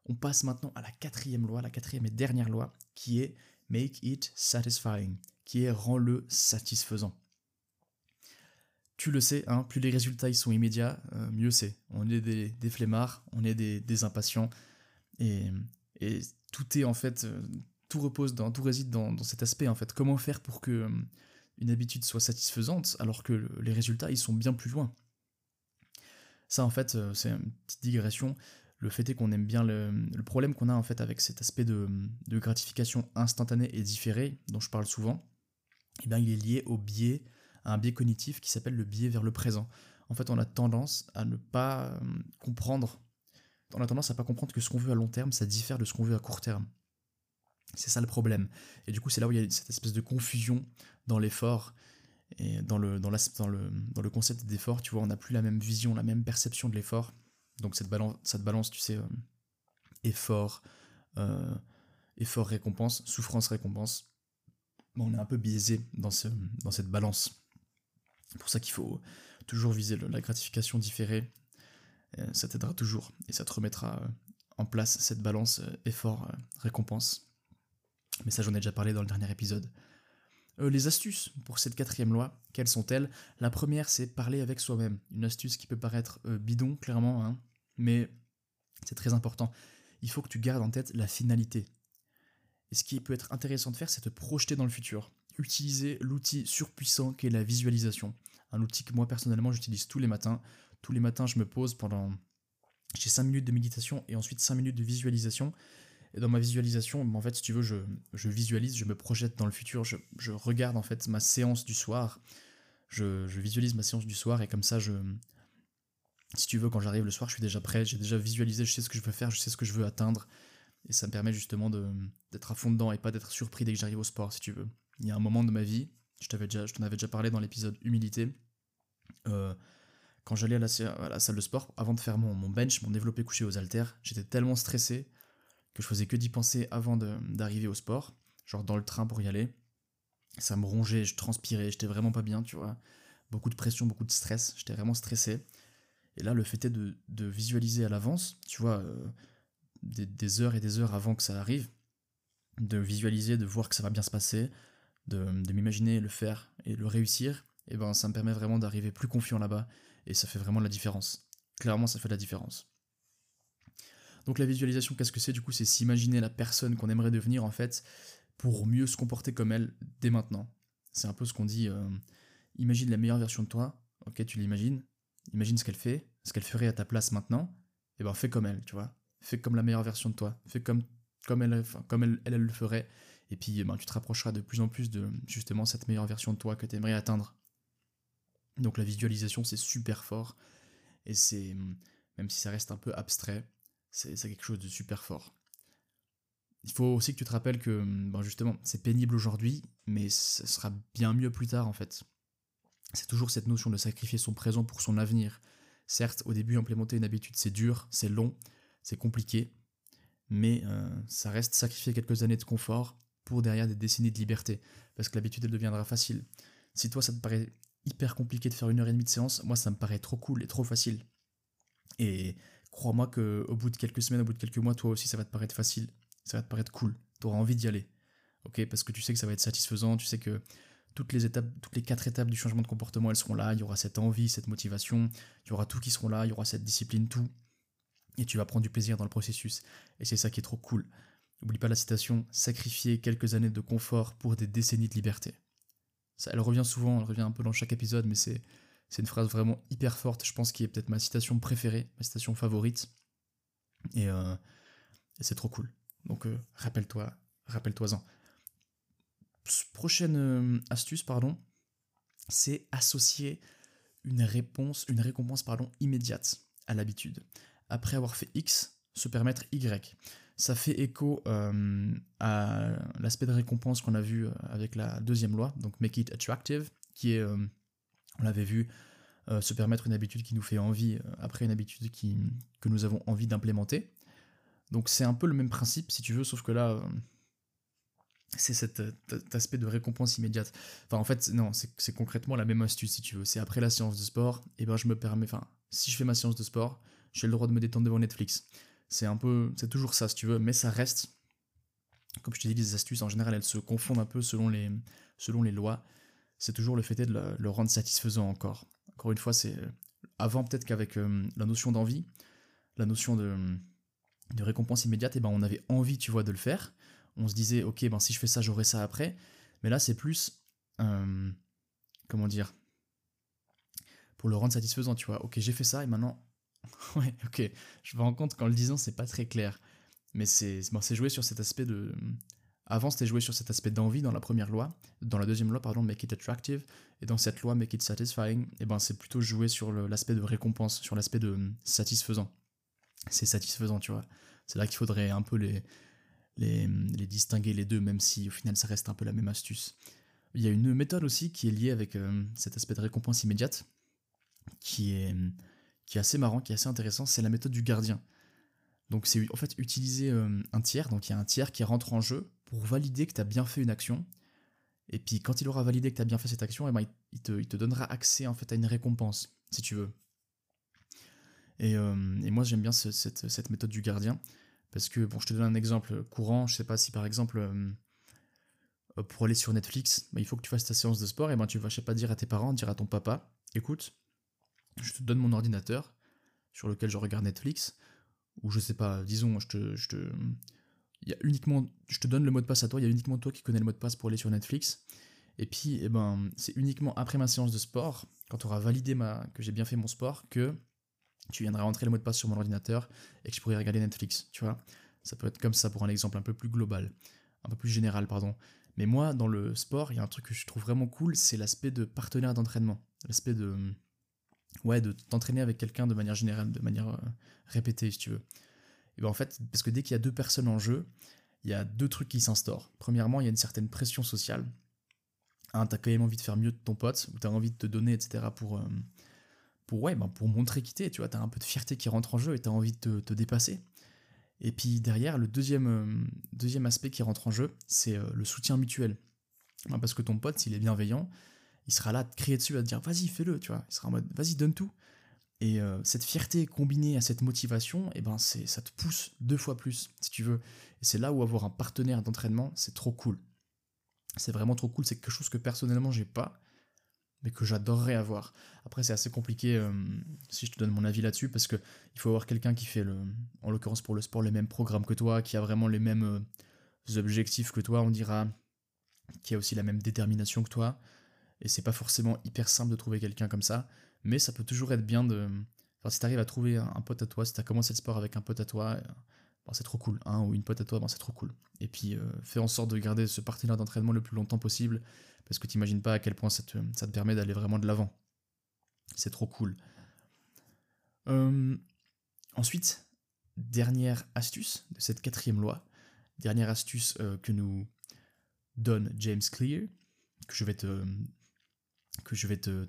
On passe maintenant à la quatrième loi, la quatrième et dernière loi, qui est Make it satisfying, qui est Rends-le satisfaisant. Tu le sais, hein, plus les résultats ils sont immédiats, euh, mieux c'est. On est des, flemmards, on est des, impatients, et, tout est en fait, euh, tout repose dans, tout réside dans, cet aspect en fait. Comment faire pour que euh, une habitude soit satisfaisante alors que les résultats ils sont bien plus loin? Ça, en fait, c'est une petite digression. Le fait est qu'on aime bien le, problème qu'on a en fait avec cet aspect de, gratification instantanée et différée, dont je parle souvent, eh il est lié au biais, un biais cognitif qui s'appelle le biais vers le présent. En fait, on a tendance à ne pas comprendre, on a tendance à pas comprendre que ce qu'on veut à long terme, ça diffère de ce qu'on veut à court terme. C'est ça le problème. Et du coup, c'est là où il y a cette espèce de confusion dans l'effort et dans le, concept d'effort. Tu vois, on n'a plus la même vision, la même perception de l'effort. Donc cette balance, tu sais, euh, effort, euh, effort récompense, souffrance récompense. on est un peu biaisé dans cette balance. C'est pour ça qu'il faut toujours viser la gratification différée. Euh, ça t'aidera toujours et ça te remettra en place cette balance effort récompense. Mais ça, j'en ai déjà parlé dans le dernier épisode. Euh, les astuces pour cette quatrième loi, quelles sont-elles? La première, c'est parler avec soi-même. Une astuce qui peut paraître euh, bidon, clairement, hein, mais c'est très important. Il faut que tu gardes en tête la finalité. Et ce qui peut être intéressant de faire, c'est te projeter dans le futur. Utiliser l'outil surpuissant qu'est la visualisation. Un outil que moi personnellement j'utilise tous les matins. Tous les matins, je me pose pendant. J'ai 5 minutes de méditation et ensuite 5 minutes de visualisation. Et dans ma visualisation, en fait, si tu veux, je, visualise, je me projette dans le futur, je, regarde en fait ma séance du soir, je, visualise ma séance du soir et comme ça, je, si tu veux, quand j'arrive le soir, je suis déjà prêt, j'ai déjà visualisé, je sais ce que je veux faire, je sais ce que je veux atteindre. Et ça me permet justement d'être à fond dedans et pas d'être surpris dès que j'arrive au sport, si tu veux. Il y a un moment de ma vie, je t'en déjà, avais déjà parlé dans l'épisode Humilité, euh, quand j'allais à, la, salle de sport, avant de faire mon, mon bench, mon développé couché aux haltères, j'étais tellement stressé que je faisais que d'y penser avant d'arriver au sport, genre dans le train pour y aller. Ça me rongeait, je transpirais, j'étais vraiment pas bien, tu vois. Beaucoup de pression, beaucoup de stress, j'étais vraiment stressé. Et là, le fait est de, visualiser à l'avance, tu vois, euh, des, heures et des heures avant que ça arrive, de visualiser, de voir que ça va bien se passer, de, m'imaginer le faire et le réussir, et ben ça me permet vraiment d'arriver plus confiant là-bas, et ça fait vraiment la différence. Clairement, ça fait la différence. Donc la visualisation, qu'est-ce que c'est? Du coup, c'est s'imaginer la personne qu'on aimerait devenir en fait pour mieux se comporter comme elle dès maintenant. C'est un peu ce qu'on dit. Euh, imagine la meilleure version de toi. Ok, tu l'imagines. Imagine ce qu'elle fait, ce qu'elle ferait à ta place maintenant. Et ben fais comme elle, tu vois. Fais comme la meilleure version de toi. Fais comme comme elle, comme elle, elle, le ferait. Et puis ben, tu te rapprocheras de plus en plus de justement cette meilleure version de toi que tu aimerais atteindre. Donc la visualisation, c'est super fort. Et c'est, même si ça reste un peu abstrait, c'est quelque chose de super fort. Il faut aussi que tu te rappelles que, ben justement, c'est pénible aujourd'hui, mais ce sera bien mieux plus tard en fait. C'est toujours cette notion de sacrifier son présent pour son avenir. Certes, au début, implémenter une habitude, c'est dur, c'est long, c'est compliqué, mais euh, ça reste sacrifier quelques années de confort pour derrière des décennies de liberté, parce que l'habitude, elle deviendra facile. Si toi, ça te paraît hyper compliqué de faire une heure et demie de séance, moi, ça me paraît trop cool et trop facile. Et crois-moi qu'au bout de quelques semaines, au bout de quelques mois, toi aussi, ça va te paraître facile, ça va te paraître cool, tu auras envie d'y aller. Ok? Parce que tu sais que ça va être satisfaisant, tu sais que toutes les étapes, toutes les quatre étapes du changement de comportement, elles seront là, il y aura cette envie, cette motivation, il y aura tout qui seront là, il y aura cette discipline, tout. Et tu vas prendre du plaisir dans le processus. Et c'est ça qui est trop cool. N'oublie pas la citation sacrifier quelques années de confort pour des décennies de liberté. Ça, elle revient souvent, elle revient un peu dans chaque épisode, mais c'est c'est une phrase vraiment hyper forte, je pense, qui est peut-être ma citation préférée, ma citation favorite. Et, euh, c'est trop cool. Donc euh, rappelle-toi, rappelle-toi-en. Prochaine euh, astuce, pardon, c'est associer une réponse, une récompense pardon, immédiate à l'habitude. Après avoir fait X, se permettre Y. Ça fait écho à l'aspect de récompense qu'on a vu avec la deuxième loi, donc Make It Attractive, qui est on l'avait vu euh, se permettre une habitude qui nous fait envie euh, après une habitude qui, que nous avons envie d'implémenter. Donc c'est un peu le même principe si tu veux, sauf que là, euh, c'est cet, aspect de récompense immédiate. Enfin en fait, non, c'est concrètement la même astuce si tu veux. C'est après la séance de sport, et ben je me permets, enfin si je fais ma séance de sport, j'ai le droit de me détendre devant Netflix. C'est un peu, c'est toujours ça si tu veux, mais ça reste, comme je te dis, les astuces en général elles se confondent un peu selon les, selon les lois c'est toujours le fait de le, rendre satisfaisant encore. Encore une fois, c'est avant peut-être qu'avec euh, la notion d'envie, la notion de, récompense immédiate, et eh ben on avait envie, tu vois, de le faire. On se disait, ok, ben si je fais ça, j'aurai ça après. Mais là, c'est plus, comment dire, pour le rendre satisfaisant, tu vois. Ok, j'ai fait ça et maintenant, Ouais, ok. Je me rends compte qu'en le disant, c'est pas très clair. Mais c'est bon, joué sur cet aspect de. Avant, c'était joué sur cet aspect d'envie dans la première loi. Dans la deuxième loi, pardon, make it attractive. Et dans cette loi, make it satisfying, et eh ben, c'est plutôt joué sur l'aspect de récompense, sur l'aspect de satisfaisant. C'est satisfaisant, tu vois. C'est là qu'il faudrait un peu les, les, les, distinguer les deux, même si au final, ça reste un peu la même astuce. Il y a une méthode aussi qui est liée avec euh, cet aspect de récompense immédiate, qui est, qui est assez marrant, qui est assez intéressant, c'est la méthode du gardien. Donc c'est en fait utiliser un tiers, donc il y a un tiers qui rentre en jeu pour valider que tu as bien fait une action. Et puis quand il aura validé que tu as bien fait cette action, eh ben, il, te, donnera accès en fait à une récompense, si tu veux. Et, moi j'aime bien cette, méthode du gardien, parce que, bon, je te donne un exemple courant, je sais pas si par exemple, pour aller sur Netflix, bah, il faut que tu fasses ta séance de sport, et ben tu vas, je sais pas, dire à tes parents, dire à ton papa, écoute, je te donne mon ordinateur sur lequel je regarde Netflix, ou je sais pas, disons, je te, je y a uniquement, je te donne le mot de passe à toi, il y a uniquement toi qui connais le mot de passe pour aller sur Netflix. Et puis, eh ben, c'est uniquement après ma séance de sport, quand tu auras validé ma, que j'ai bien fait mon sport, que tu viendras rentrer le mot de passe sur mon ordinateur et que je pourrai regarder Netflix, tu vois. Ça peut être comme ça pour un exemple un peu plus global, un peu plus général, pardon. Mais moi, dans le sport, il y a un truc que je trouve vraiment cool, c'est l'aspect de partenaire d'entraînement. L'aspect de, ouais, de t'entraîner avec quelqu'un de manière générale, de manière euh, répétée, si tu veux. Et ben en fait, parce que dès qu'il y a deux personnes en jeu, il y a deux trucs qui s'instaurent. Premièrement, il y a une certaine pression sociale. Hein, t'as quand même envie de faire mieux de ton pote, ou t'as envie de te donner, etc. pour, euh, pour, ouais, ben pour montrer qui tu vois. T'as un peu de fierté qui rentre en jeu et t'as envie de te, dépasser. Et puis derrière, le deuxième, euh, deuxième aspect qui rentre en jeu, c'est le soutien mutuel. parce que ton pote, s'il est bienveillant, il sera là à te crier dessus, à te dire vas-y, fais-le, tu vois. Il sera en mode vas-y, donne tout. Et euh, cette fierté combinée à cette motivation, et eh ben ça te pousse deux fois plus, si tu veux. Et c'est là où avoir un partenaire d'entraînement, c'est trop cool. C'est vraiment trop cool, c'est quelque chose que personnellement j'ai pas, mais que j'adorerais avoir. Après, c'est assez compliqué euh, si je te donne mon avis là-dessus, parce que il faut avoir quelqu'un qui fait, le, en l'occurrence pour le sport, les mêmes programmes que toi, qui a vraiment les mêmes euh, objectifs que toi, on dira, qui a aussi la même détermination que toi, et c'est pas forcément hyper simple de trouver quelqu'un comme ça, mais ça peut toujours être bien de. Si t'arrives à trouver un, pote à toi, si t'as commencé le sport avec un pote à toi, euh, c'est trop cool, hein, ou une pote à toi, c'est trop cool. Et puis, euh, fais en sorte de garder ce partenaire d'entraînement le plus longtemps possible, parce que t'imagines pas à quel point ça te, permet d'aller vraiment de l'avant. C'est trop cool. Euh, ensuite, dernière astuce de cette quatrième loi, dernière astuce que nous donne James Clear, que je vais te, que je vais te,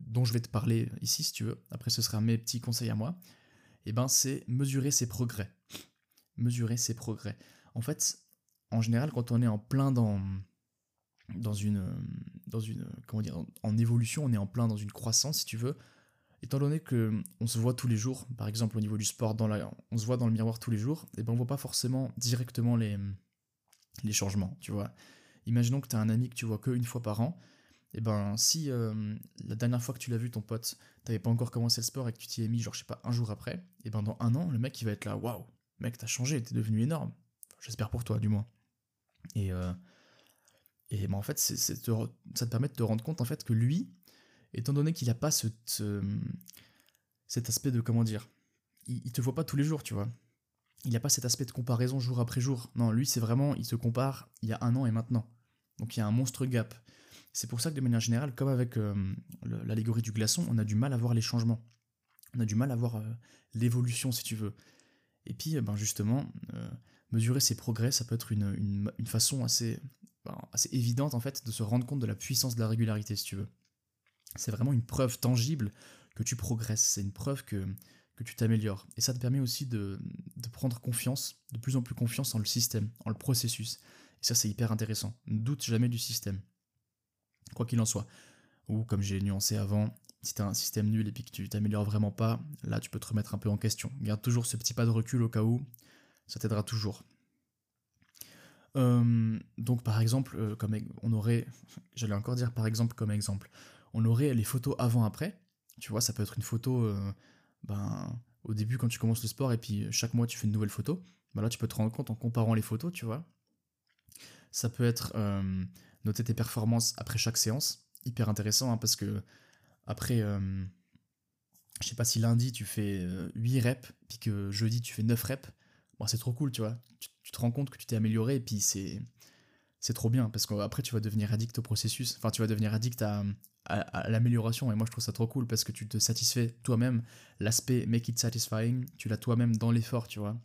dont je vais te parler ici si tu veux, après ce sera mes petits conseils à moi, et eh ben c'est mesurer ses progrès. Mesurer ses progrès. En fait, en général, quand on est en plein dans, dans une, dans une, comment dire, en évolution, on est en plein dans une croissance si tu veux, étant donné que on se voit tous les jours, par exemple au niveau du sport, dans la, on se voit dans le miroir tous les jours, et eh ben on voit pas forcément directement les, les changements, tu vois. Imaginons que tu as un ami que tu vois qu'une fois par an, et eh ben si euh, la dernière fois que tu l'as vu ton pote, t'avais pas encore commencé le sport et que tu t'y es mis genre je sais pas un jour après, et eh ben dans un an le mec il va être là waouh mec t'as changé t'es devenu énorme, j'espère pour toi du moins. Et euh, et ben en fait ça te permet de te rendre compte en fait que lui, étant donné qu'il a pas ce, cet aspect de comment dire, il, il te voit pas tous les jours tu vois, il a pas cet aspect de comparaison jour après jour. Non, lui, c'est vraiment, il se compare il y a un an et maintenant. Donc il y a un monstre gap. C'est pour ça que de manière générale, comme avec euh, l'allégorie du glaçon, on a du mal à voir les changements. On a du mal à voir euh, l'évolution, si tu veux. Et puis, ben justement, euh, mesurer ses progrès, ça peut être une, façon assez, ben, assez évidente, en fait, de se rendre compte de la puissance de la régularité, si tu veux. C'est vraiment une preuve tangible que tu progresses. C'est une preuve que, que tu t'améliores. Et ça te permet aussi de, de, prendre confiance, de plus en plus confiance en le système, en le processus. Et ça, c'est hyper intéressant. Ne doute jamais du système quoi qu'il en soit. Ou comme j'ai nuancé avant, si tu as un système nul et puis que tu t'améliores vraiment pas, là tu peux te remettre un peu en question. Garde toujours ce petit pas de recul au cas où, ça t'aidera toujours. Euh, donc par exemple, euh, comme on aurait, j'allais encore dire par exemple comme exemple, on aurait les photos avant-après. Tu vois, ça peut être une photo, euh, ben, au début quand tu commences le sport et puis chaque mois tu fais une nouvelle photo. Ben là tu peux te rendre compte en comparant les photos, tu vois. Ça peut être noter tes performances après chaque séance. Hyper intéressant hein, parce que après, euh, je sais pas si lundi tu fais 8 euh, reps, puis que jeudi tu fais 9 reps, bon, c'est trop cool, tu vois. Tu, te rends compte que tu t'es amélioré, et puis c'est, c'est trop bien, parce qu'après tu vas devenir addict au processus, enfin tu vas devenir addict à, l'amélioration, et moi je trouve ça trop cool, parce que tu te satisfais toi-même, l'aspect make it satisfying, tu l'as toi-même dans l'effort, tu vois.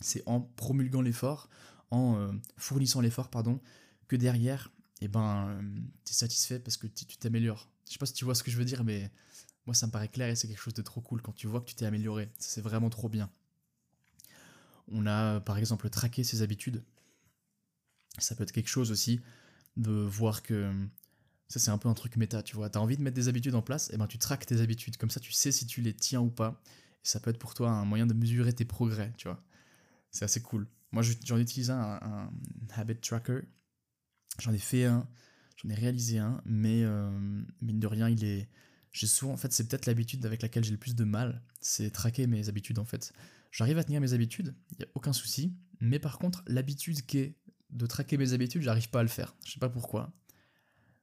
C'est en promulguant l'effort, en euh, fournissant l'effort, pardon, que derrière, et ben, euh, tu es satisfait parce que tu t'améliores. Je sais pas si tu vois ce que je veux dire, mais moi, ça me paraît clair et c'est quelque chose de trop cool quand tu vois que tu t'es amélioré. C'est vraiment trop bien. On a par exemple traqué ses habitudes. Ça peut être quelque chose aussi de voir que ça c'est un peu un truc méta, tu vois. Tu as envie de mettre des habitudes en place, et ben tu traques tes habitudes. Comme ça, tu sais si tu les tiens ou pas. Ça peut être pour toi un moyen de mesurer tes progrès, tu vois. C'est assez cool. Moi, j'en un, un, habit tracker. J'en ai fait un, j'en ai réalisé un, mais euh, mine de rien, il est, j'ai souvent, en fait, c'est peut-être l'habitude avec laquelle j'ai le plus de mal, c'est traquer mes habitudes en fait. J'arrive à tenir mes habitudes, il n'y a aucun souci, mais par contre, l'habitude qui est de traquer mes habitudes, j'arrive pas à le faire. Je sais pas pourquoi.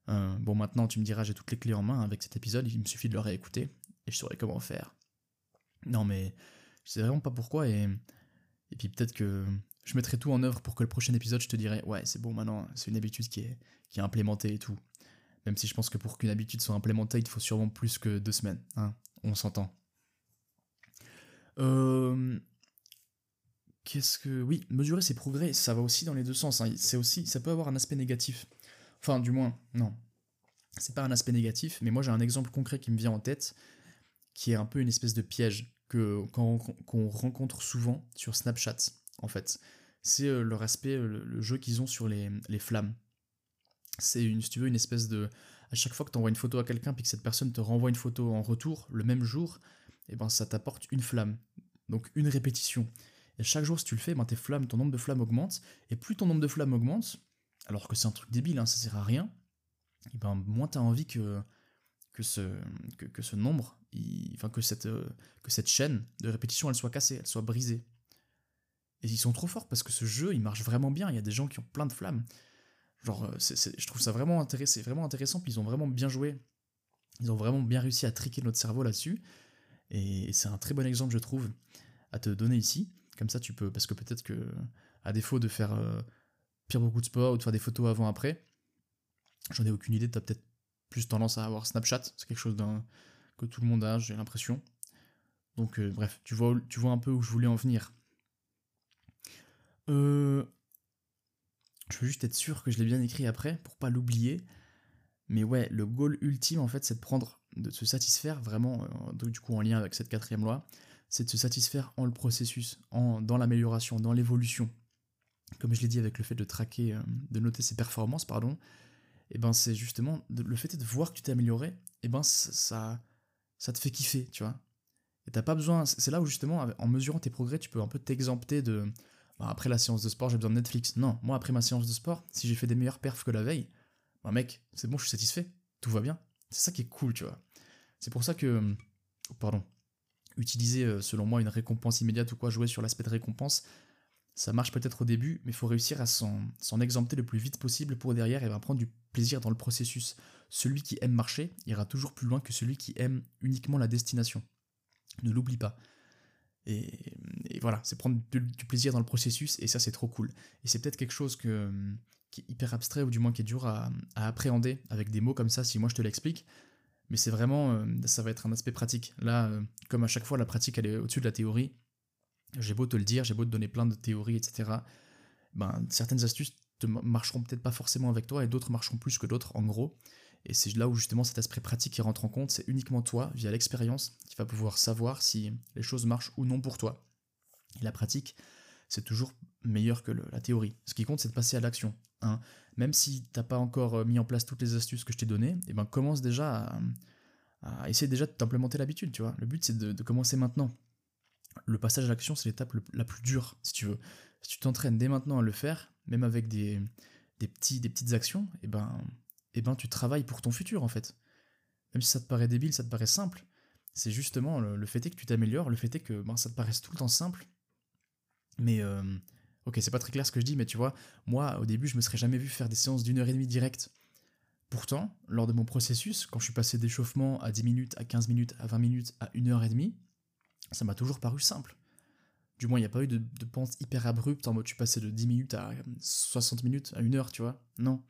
Euh, bon, maintenant, tu me diras, j'ai toutes les clés en main avec cet épisode, il me suffit de le réécouter et je saurai comment faire. Non, mais je sais vraiment pas pourquoi et, et puis peut-être que je mettrai tout en œuvre pour que le prochain épisode, je te dirai, ouais, c'est bon, maintenant, c'est une habitude qui est, implémentée et tout. Même si je pense que pour qu'une habitude soit implémentée, il faut sûrement plus que deux semaines. Hein On s'entend. Euh, qu'est-ce que. Oui, mesurer ses progrès, ça va aussi dans les deux sens. Hein. C'est aussi. Ça peut avoir un aspect négatif. Enfin, du moins, non. C'est pas un aspect négatif, mais moi j'ai un exemple concret qui me vient en tête, qui est un peu une espèce de piège qu'on rencontre souvent sur Snapchat, en fait. C'est euh, leur aspect, euh, le jeu qu'ils ont sur les, flammes c'est une, si une espèce de. À chaque fois que tu envoies une photo à quelqu'un puis que cette personne te renvoie une photo en retour le même jour, et eh ben ça t'apporte une flamme. Donc une répétition. Et chaque jour, si tu le fais, ben ton nombre de flammes augmente. Et plus ton nombre de flammes augmente, alors que c'est un truc débile, hein, ça sert à rien, et ben moins tu as envie que, ce, nombre, enfin cette, euh, cette chaîne de répétition, elle soit cassée, elle soit brisée. Et ils sont trop forts parce que ce jeu, il marche vraiment bien. Il y a des gens qui ont plein de flammes. Genre, euh, je trouve ça vraiment, intéressant, vraiment intéressant, puis ils ont vraiment bien joué. Ils ont vraiment bien réussi à triquer notre cerveau là-dessus. Et c'est un très bon exemple, je trouve, à te donner ici. Comme ça, tu peux, parce que peut-être que, à défaut de faire euh, pire beaucoup de sport ou de faire des photos avant-après, j'en ai aucune idée, tu as peut-être plus tendance à avoir Snapchat. C'est quelque chose que tout le monde a, j'ai l'impression. Donc, euh, bref, tu vois, tu vois un peu où je voulais en venir. Euh, je veux juste être sûr que je l'ai bien écrit après pour pas l'oublier. Mais ouais, le goal ultime en fait, c'est de prendre, de se satisfaire vraiment, euh, du coup en lien avec cette quatrième loi, c'est de se satisfaire en le processus, en, dans l'amélioration, dans l'évolution. Comme je l'ai dit avec le fait de traquer, euh, de noter ses performances, pardon, et eh ben c'est justement le fait de voir que tu t'es amélioré, et eh ben ça, ça te fait kiffer, tu vois. Et t'as pas besoin, c'est là où justement, en mesurant tes progrès, tu peux un peu t'exempter de, bah, après la séance de sport, j'ai besoin de Netflix. Non, moi, après ma séance de sport, si j'ai fait des meilleures perfs que la veille, bah, mec, c'est bon, je suis satisfait. Tout va bien. C'est ça qui est cool, tu vois. C'est pour ça que. Pardon. Utiliser, euh, selon moi, une récompense immédiate ou quoi, jouer sur l'aspect de récompense, ça marche peut-être au début, mais il faut réussir à s'en exempter le plus vite possible pour derrière et va prendre du plaisir dans le processus. Celui qui aime marcher ira toujours plus loin que celui qui aime uniquement la destination. Ne l'oublie pas. Et, voilà, c'est prendre du, plaisir dans le processus, et ça c'est trop cool. Et c'est peut-être quelque chose que, qui est hyper abstrait, ou du moins qui est dur à, appréhender avec des mots comme ça, si moi je te l'explique. Mais c'est vraiment, euh, ça va être un aspect pratique. Là, euh, comme à chaque fois, la pratique elle est au-dessus de la théorie. J'ai beau te le dire, j'ai beau te donner plein de théories, etc. Ben, certaines astuces ne marcheront peut-être pas forcément avec toi, et d'autres marcheront plus que d'autres, en gros. Et c'est là où justement cet aspect pratique qui rentre en compte, c'est uniquement toi, via l'expérience, qui va pouvoir savoir si les choses marchent ou non pour toi. Et la pratique, c'est toujours meilleur que la théorie. Ce qui compte, c'est de passer à l'action. Hein. Même si tu n'as pas encore euh, mis en place toutes les astuces que je t'ai données, et eh ben commence déjà à, essayer déjà de t'implémenter l'habitude, tu vois. Le but, c'est de, commencer maintenant. Le passage à l'action, c'est l'étape la plus dure, si tu veux. Si tu t'entraînes dès maintenant à le faire, même avec des, petits, des petites actions, et eh ben eh ben, tu travailles pour ton futur en fait. Même si ça te paraît débile, ça te paraît simple, c'est justement le, fait est que tu t'améliores, le fait est que ben, ça te paraisse tout le temps simple. Mais euh, ok, c'est pas très clair ce que je dis, mais tu vois, moi au début je me serais jamais vu faire des séances d'une heure et demie directe. Pourtant, lors de mon processus, quand je suis passé d'échauffement à 10 minutes, à 15 minutes, à 20 minutes, à 1 heure et demie, ça m'a toujours paru simple. Du moins, il n'y a pas eu de, de, pente hyper abrupte en mode tu passais de 10 minutes à 60 minutes, à 1 heure, tu vois. Non.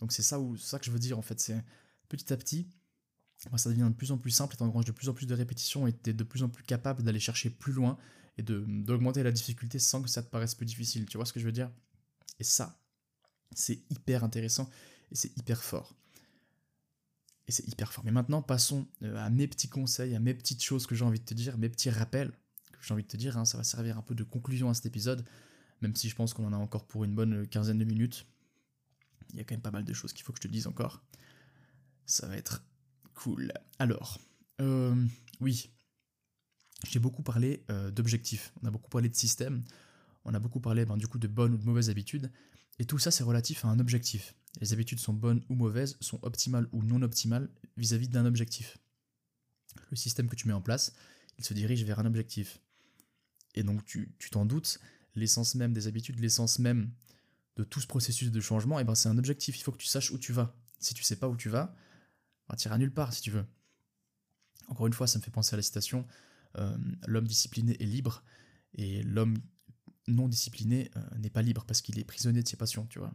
Donc c'est ça, que je veux dire en fait. C'est petit à petit, ça devient de plus en plus simple et t'engranges de plus en plus de répétitions et t'es de plus en plus capable d'aller chercher plus loin et d'augmenter la difficulté sans que ça te paraisse plus difficile. Tu vois ce que je veux dire? Et ça, c'est hyper intéressant et c'est hyper fort. Et c'est hyper fort. Mais maintenant, passons euh, à mes petits conseils, à mes petites choses que j'ai envie de te dire, mes petits rappels que j'ai envie de te dire. Hein. Ça va servir un peu de conclusion à cet épisode, même si je pense qu'on en a encore pour une bonne quinzaine de minutes. Il y a quand même pas mal de choses qu'il faut que je te dise encore. Ça va être cool. Alors, euh, oui, j'ai beaucoup parlé euh, d'objectifs, on a beaucoup parlé de système, on a beaucoup parlé ben, du coup de bonnes ou de mauvaises habitudes, et tout ça c'est relatif à un objectif. Les habitudes sont bonnes ou mauvaises, sont optimales ou non optimales vis-à-vis d'un objectif. Le système que tu mets en place, il se dirige vers un objectif. Et donc tu t'en doutes, l'essence même des habitudes, l'essence même de tout ce processus de changement, et eh ben c'est un objectif, il faut que tu saches où tu vas. Si tu sais pas où tu vas, ben, tu iras nulle part si tu veux. Encore une fois, ça me fait penser à la citation euh, L'homme discipliné est libre, et l'homme non discipliné euh, n'est pas libre parce qu'il est prisonnier de ses passions, tu vois.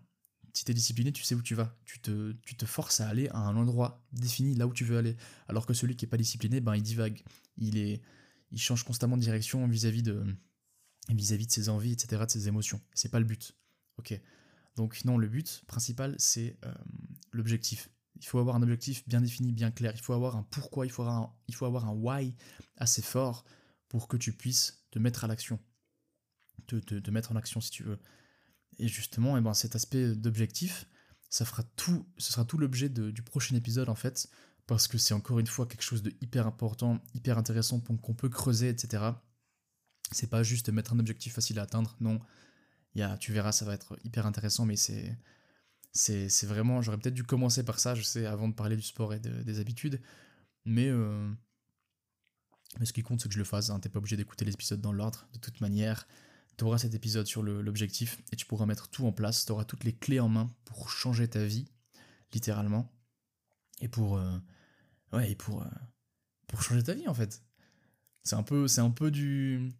Si tu es discipliné, tu sais où tu vas. Tu te, tu te forces à aller à un endroit défini, là où tu veux aller. Alors que celui qui n'est pas discipliné, ben, il divague. Il, est, change constamment de direction vis-à-vis de, vis-à-vis de ses envies, etc., de ses émotions. C'est pas le but. Ok. Donc non, le but principal, c'est euh, l'objectif. Il faut avoir un objectif bien défini, bien clair. Il faut avoir un pourquoi, il faut avoir un, why assez fort pour que tu puisses te mettre à l'action. Te, mettre en action si tu veux. Et justement, eh ben, cet aspect d'objectif, ça fera tout, ce sera tout l'objet du prochain épisode en fait, parce que c'est encore une fois quelque chose de hyper important, hyper intéressant qu'on peut creuser, etc. C'est pas juste mettre un objectif facile à atteindre, non. Tu verras, ça va être hyper intéressant, mais c'est c'est vraiment, j'aurais peut-être dû commencer par ça, je sais, avant de parler du sport et des habitudes, mais, euh, mais ce qui compte, c'est que je le fasse. Hein. T'es pas obligé d'écouter l'épisode dans l'ordre, de toute manière. Tu auras cet épisode sur l'objectif et tu pourras mettre tout en place. Tu auras toutes les clés en main pour changer ta vie, littéralement, et pour, euh, ouais, et pour, euh, pour changer ta vie en fait. C'est un c'est un peu du,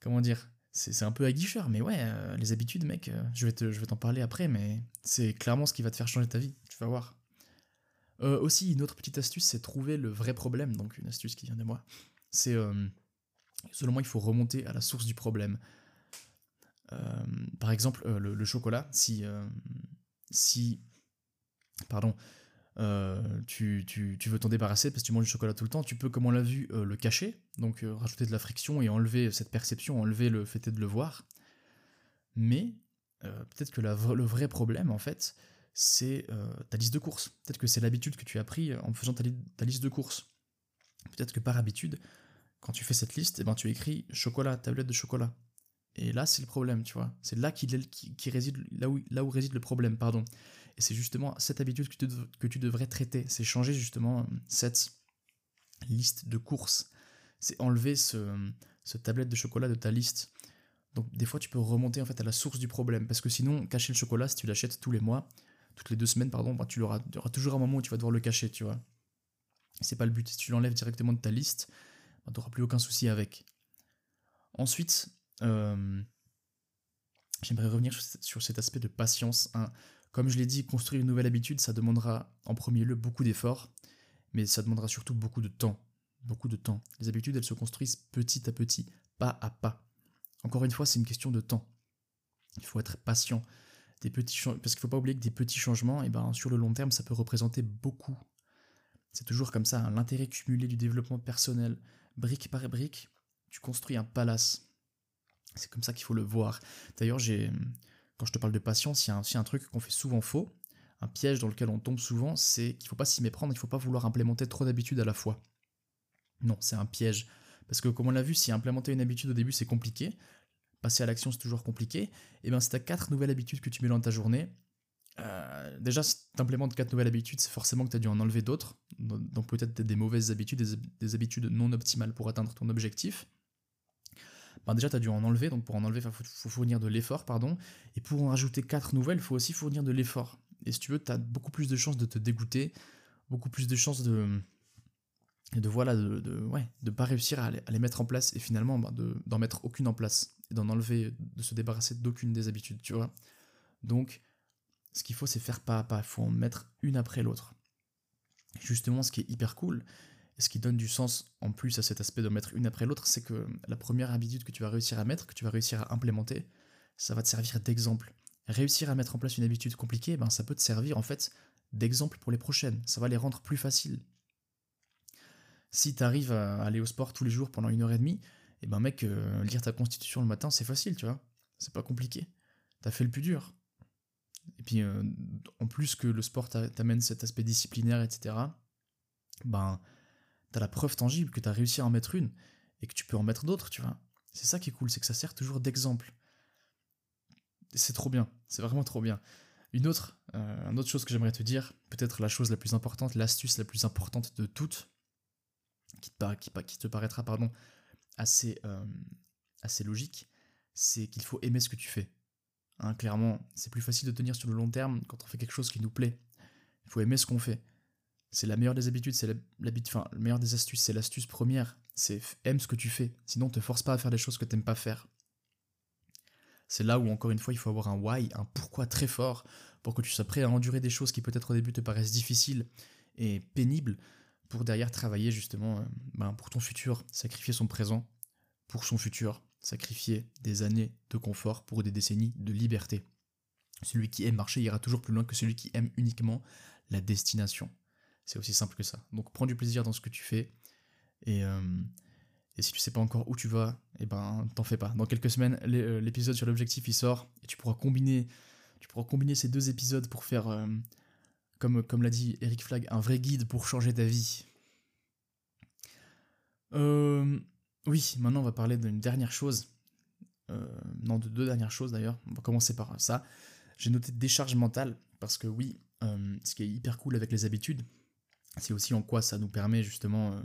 comment dire, c'est un peu aguicheur, mais ouais, euh, les habitudes, mec, euh, je vais t'en parler après, mais c'est clairement ce qui va te faire changer ta vie, tu vas voir. Euh, aussi, une autre petite astuce, c'est trouver le vrai problème, donc une astuce qui vient de moi. C'est, selon moi, il faut remonter à la source du problème. par exemple, le, le, chocolat, si, si, pardon, euh, tu, veux t'en débarrasser parce que tu manges du chocolat tout le temps, tu peux, comme on l'a vu, euh, le cacher, donc euh, rajouter de la friction et enlever cette perception, enlever le fait de le voir. Mais peut-être que le vrai problème, en fait, c'est ta liste de courses. Peut-être que c'est l'habitude que tu as pris en faisant ta, liste de courses. Peut-être que par habitude, quand tu fais cette liste, eh ben, tu écris chocolat, tablette de chocolat. Et là, c'est le problème, tu vois. C'est là qui, qui, réside, là où, là où réside le problème, pardon. Et c'est justement cette habitude que tu, que tu devrais traiter. C'est changer justement cette liste de courses. C'est enlever ce, ce tablette de chocolat de ta liste. Donc des fois tu peux remonter en fait à la source du problème. Parce que sinon, cacher le chocolat, si tu l'achètes tous les mois, toutes les deux semaines, pardon, bah, tu auras, auras toujours un moment où tu vas devoir le cacher, tu vois. C'est pas le but. Si tu l'enlèves directement de ta liste, bah, tu n'auras plus aucun souci avec. Ensuite, euh, j'aimerais revenir sur cet aspect de patience. Hein. Comme je l'ai dit, construire une nouvelle habitude, ça demandera en premier lieu beaucoup d'efforts, mais ça demandera surtout beaucoup de temps. Beaucoup de temps. Les habitudes, elles se construisent petit à petit, pas à pas. Encore une fois, c'est une question de temps. Il faut être patient. Parce qu'il ne faut pas oublier que des petits changements, eh ben, sur le long terme, ça peut représenter beaucoup. C'est toujours comme ça, hein, l'intérêt cumulé du développement personnel. Brique par brique, tu construis un palace. C'est comme ça qu'il faut le voir. D'ailleurs, j'ai quand je te parle de patience, il y a aussi un truc qu'on fait souvent faux, un piège dans lequel on tombe souvent, c'est qu'il ne faut pas s'y méprendre, il ne faut pas vouloir implémenter trop d'habitudes à la fois. Non, c'est un piège. Parce que comme on l'a vu, si implémenter une habitude au début c'est compliqué, passer à l'action c'est toujours compliqué, et eh bien si tu as quatre nouvelles habitudes que tu mets dans ta journée, euh, déjà si tu implémentes quatre nouvelles habitudes, c'est forcément que tu dû en enlever d'autres, donc peut-être des mauvaises habitudes, des habitudes non optimales pour atteindre ton objectif. Ben, déjà tu as dû en enlever, donc pour en enlever, il faut, fournir de l'effort, pardon, et pour en rajouter quatre nouvelles, il faut aussi fournir de l'effort. Et si tu veux, tu as beaucoup plus de chances de te dégoûter, beaucoup plus de chances de, de voilà, de, ouais, de pas réussir à les, mettre en place et finalement bah, d'en mettre aucune en place et d'en enlever, de se débarrasser d'aucune des habitudes, tu vois. Donc, ce qu'il faut, c'est faire pas à pas. Il faut en mettre une après l'autre. Justement, ce qui est hyper cool, et ce qui donne du sens en plus à cet aspect de mettre une après l'autre, c'est que la première habitude que tu vas réussir à mettre, que tu vas réussir à implémenter, ça va te servir d'exemple. Réussir à mettre en place une habitude compliquée, ben ça peut te servir en fait d'exemple pour les prochaines. Ça va les rendre plus faciles. Si tu arrives à aller au sport tous les jours pendant une heure et demie, et eh ben mec, euh, lire ta constitution le matin, c'est facile, tu vois. C'est pas compliqué. T'as fait le plus dur. Et puis, euh, en plus que le sport t'amène cet aspect disciplinaire, etc., ben, t'as la preuve tangible que t'as réussi à en mettre une et que tu peux en mettre d'autres, tu vois. C'est ça qui est cool, c'est que ça sert toujours d'exemple. C'est trop bien, c'est vraiment trop bien. Une autre, euh, une autre chose que j'aimerais te dire, peut-être la chose la plus importante, l'astuce la plus importante de toutes, qui te, te paraîtra pardon, assez, euh, assez logique, c'est qu'il faut aimer ce que tu fais. Hein, clairement, c'est plus facile de tenir sur le long terme quand on fait quelque chose qui nous plaît. Il faut aimer ce qu'on fait. C'est la meilleure des habitudes, c'est la meilleure des astuces, c'est l'astuce première. C'est aime ce que tu fais. Sinon, te force pas à faire des choses que t'aimes pas faire. C'est là où, encore une fois, il faut avoir un why, un pourquoi très fort pour que tu sois prêt à endurer des choses qui peut-être au début te paraissent difficiles et pénibles pour derrière travailler justement euh, ben, pour ton futur, sacrifier son présent pour son futur, sacrifier des années de confort pour des décennies de liberté. Celui qui aime marcher ira toujours plus loin que celui qui aime uniquement la destination. C'est aussi simple que ça. Donc prends du plaisir dans ce que tu fais. Et, euh, si tu sais pas encore où tu vas, eh ben t'en fais pas. Dans quelques semaines, euh, l'épisode sur l'objectif il sort et tu pourras combiner, tu pourras combiner ces deux épisodes pour faire, euh, comme, comme l'a dit Eric Flag, un vrai guide pour changer ta vie. Oui, maintenant on va parler d'une dernière chose. Non, de deux dernières choses d'ailleurs. On va commencer par ça. J'ai noté décharge mentale parce que oui, ce qui est hyper cool avec les habitudes, c'est aussi en quoi ça nous permet justement, euh,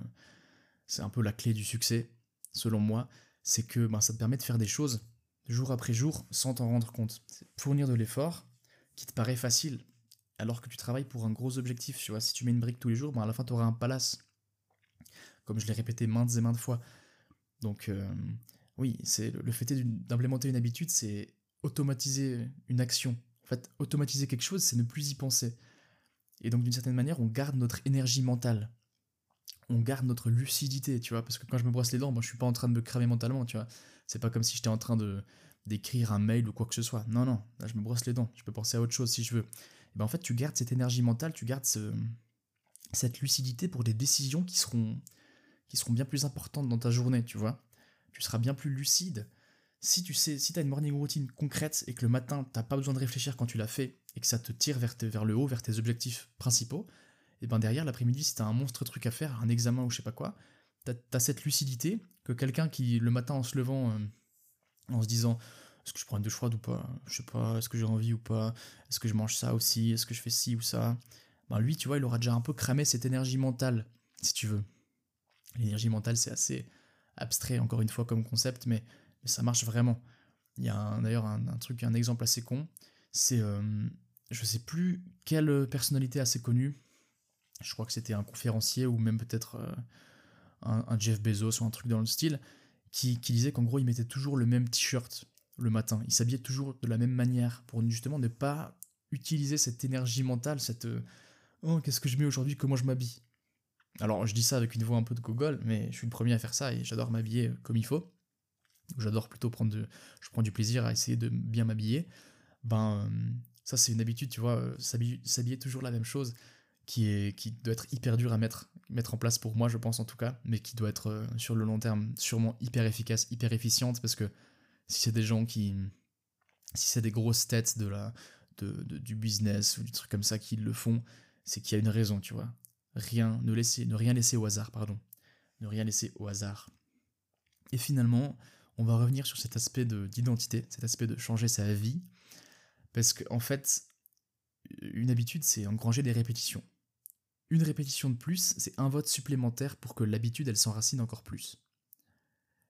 c'est un peu la clé du succès, selon moi, c'est que ben, ça te permet de faire des choses jour après jour sans t'en rendre compte. Fournir de l'effort qui te paraît facile, alors que tu travailles pour un gros objectif. Tu vois, si tu mets une brique tous les jours, ben, à la fin tu auras un palace. Comme je l'ai répété maintes et maintes fois. Donc euh, oui, c'est le fait d'implémenter une habitude, c'est automatiser une action. En fait, automatiser quelque chose, c'est ne plus y penser. Et donc d'une certaine manière, on garde notre énergie mentale. On garde notre lucidité, tu vois, parce que quand je me brosse les dents, moi, je suis pas en train de me cramer mentalement, tu vois. C'est pas comme si j'étais en train de d'écrire un mail ou quoi que ce soit. Non, non, là je me brosse les dents, je peux penser à autre chose si je veux. Et ben en fait, tu gardes cette énergie mentale, tu gardes cette lucidité pour des décisions qui seront qui seront bien plus importantes dans ta journée, tu vois. Tu seras bien plus lucide. Si tu sais, si as une morning routine concrète et que le matin, t'as pas besoin de réfléchir quand tu l'as fait et que ça te tire vers, vers le haut, vers tes objectifs principaux, et ben derrière, l'après-midi, si tu as un monstre truc à faire, un examen ou je sais pas quoi, tu as, cette lucidité que quelqu'un qui, le matin, en se levant, euh, en se disant est-ce que je prends une douche froide ou pas? Je sais pas, est-ce que j'ai envie ou pas? Est-ce que je mange ça aussi? Est-ce que je fais ci ou ça? Ben lui, tu vois, il aura déjà un peu cramé cette énergie mentale, si tu veux. L'énergie mentale, c'est assez abstrait, encore une fois, comme concept, mais, ça marche vraiment. Il y a d'ailleurs un, truc, un exemple assez con. C'est, euh, je sais plus quelle personnalité assez connue, je crois que c'était un conférencier ou même peut-être euh, un, Jeff Bezos ou un truc dans le style, qui, disait qu'en gros, il mettait toujours le même t-shirt le matin. Il s'habillait toujours de la même manière pour justement ne pas utiliser cette énergie mentale, cette euh, oh, qu'est-ce que je mets aujourd'hui, comment je m'habille. Alors, je dis ça avec une voix un peu de gogol, mais je suis le premier à faire ça et j'adore m'habiller comme il faut. J'adore plutôt prendre je prends du plaisir à essayer de bien m'habiller. Ben, ça c'est une habitude, tu vois, euh, s'habiller toujours la même chose, qui est, qui doit être hyper dur à mettre, mettre en place pour moi, je pense en tout cas, mais qui doit être euh, sur le long terme sûrement hyper efficace, hyper efficiente, parce que si c'est des gens qui, si c'est des grosses têtes de la, de, du business ou du truc comme ça qui le font, c'est qu'il y a une raison, tu vois rien, ne, laisser, ne rien laisser au hasard, pardon. Ne rien laisser au hasard. Et finalement, on va revenir sur cet aspect d'identité, cet aspect de changer sa vie, parce qu'en en fait, une habitude, c'est engranger des répétitions. Une répétition de plus, c'est un vote supplémentaire pour que l'habitude, elle s'enracine encore plus.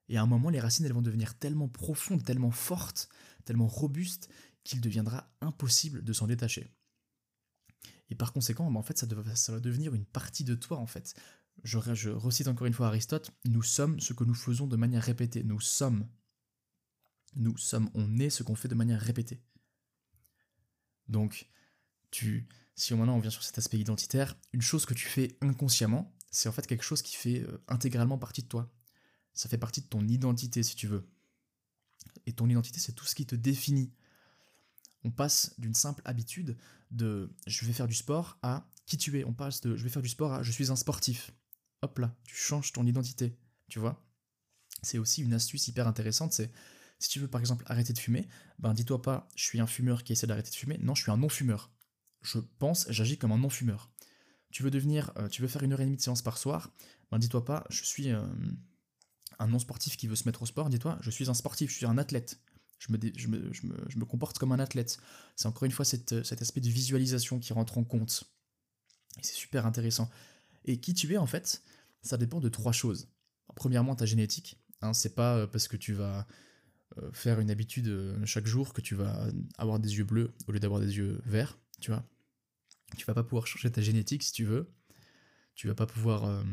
Et à un moment, les racines, elles vont devenir tellement profondes, tellement fortes, tellement robustes, qu'il deviendra impossible de s'en détacher. Et par conséquent, bah, en fait, ça, va devenir une partie de toi, en fait. Je, je recite encore une fois Aristote, nous sommes ce que nous faisons de manière répétée. Nous sommes. Nous sommes, on est ce qu'on fait de manière répétée. Donc, tu, si maintenant on vient sur cet aspect identitaire, une chose que tu fais inconsciemment, c'est en fait quelque chose qui fait euh, intégralement partie de toi. Ça fait partie de ton identité, si tu veux. Et ton identité, c'est tout ce qui te définit. On passe d'une simple habitude de je vais faire du sport à qui tu es. On passe de je vais faire du sport à je suis un sportif. Hop là, tu changes ton identité, tu vois. C'est aussi une astuce hyper intéressante, c'est si tu veux par exemple arrêter de fumer, ben dis-toi pas je suis un fumeur qui essaie d'arrêter de fumer, non, je suis un non-fumeur. Je pense, j'agis comme un non-fumeur. Tu veux devenir, euh, tu veux faire une heure et demie de séance par soir, ben dis-toi pas je suis euh, un non-sportif qui veut se mettre au sport, dis-toi je suis un sportif, je suis un athlète. Je me, je me, je me, comporte comme un athlète. C'est encore une fois cet aspect de visualisation qui rentre en compte. Et c'est super intéressant. Et qui tu es en fait, ça dépend de trois choses. Premièrement, ta génétique. Hein, c'est pas euh, parce que tu vas faire une habitude euh, chaque jour que tu vas avoir des yeux bleus au lieu d'avoir des yeux verts, tu vois. Tu vas pas pouvoir changer ta génétique si tu veux. Tu vas pas pouvoir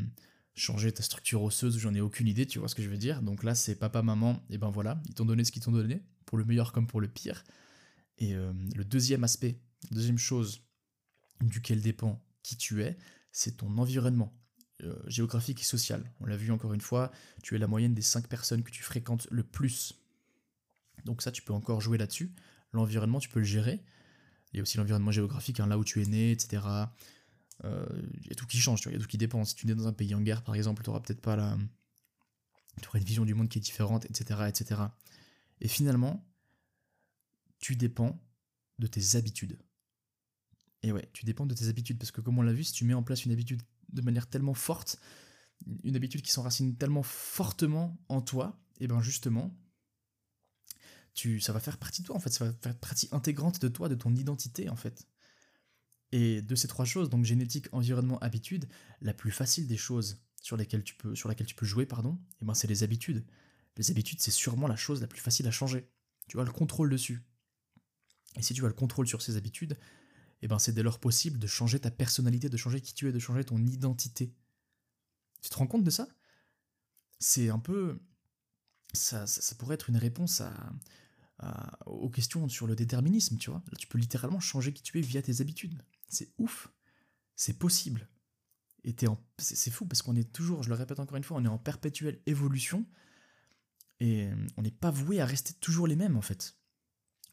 changer ta structure osseuse, j'en ai aucune idée, tu vois ce que je veux dire. Donc là, c'est papa, maman, et ben voilà, ils t'ont donné ce qu'ils t'ont donné, pour le meilleur comme pour le pire. Et le deuxième aspect, deuxième chose duquel dépend qui tu es, c'est ton environnement. Euh, géographique et social. On l'a vu encore une fois, tu es la moyenne des 5 personnes que tu fréquentes le plus. Donc ça, tu peux encore jouer là-dessus. L'environnement, tu peux le gérer. Il y a aussi l'environnement géographique, hein, là où tu es né, etc. Euh, il y a tout qui change, il y a tout qui dépend. Si tu es dans un pays en guerre, par exemple, tu n'auras peut-être pas la... Tu auras une vision du monde qui est différente, etc., etc. Et finalement, tu dépends de tes habitudes. Et ouais, tu dépends de tes habitudes, parce que comme on l'a vu, si tu mets en place une habitude de manière tellement forte, une habitude qui s'enracine tellement fortement en toi, et bien justement, tu, ça va faire partie de toi en fait, ça va faire partie intégrante de toi, de ton identité en fait. Et de ces trois choses, donc génétique, environnement, habitude, la plus facile des choses sur, lesquelles tu peux, sur laquelle tu peux jouer, pardon, et ben c'est les habitudes. Les habitudes, c'est sûrement la chose la plus facile à changer. Tu as le contrôle dessus. Et si tu as le contrôle sur ces habitudes, et eh ben c'est dès lors possible de changer ta personnalité, de changer qui tu es, de changer ton identité. Tu te rends compte de ça? C'est un peu... Ça, ça, pourrait être une réponse à, aux questions sur le déterminisme, tu vois. Tu peux littéralement changer qui tu es via tes habitudes. C'est ouf. C'est possible. Et c'est fou parce qu'on est toujours, je le répète encore une fois, on est en perpétuelle évolution et on n'est pas voué à rester toujours les mêmes en fait.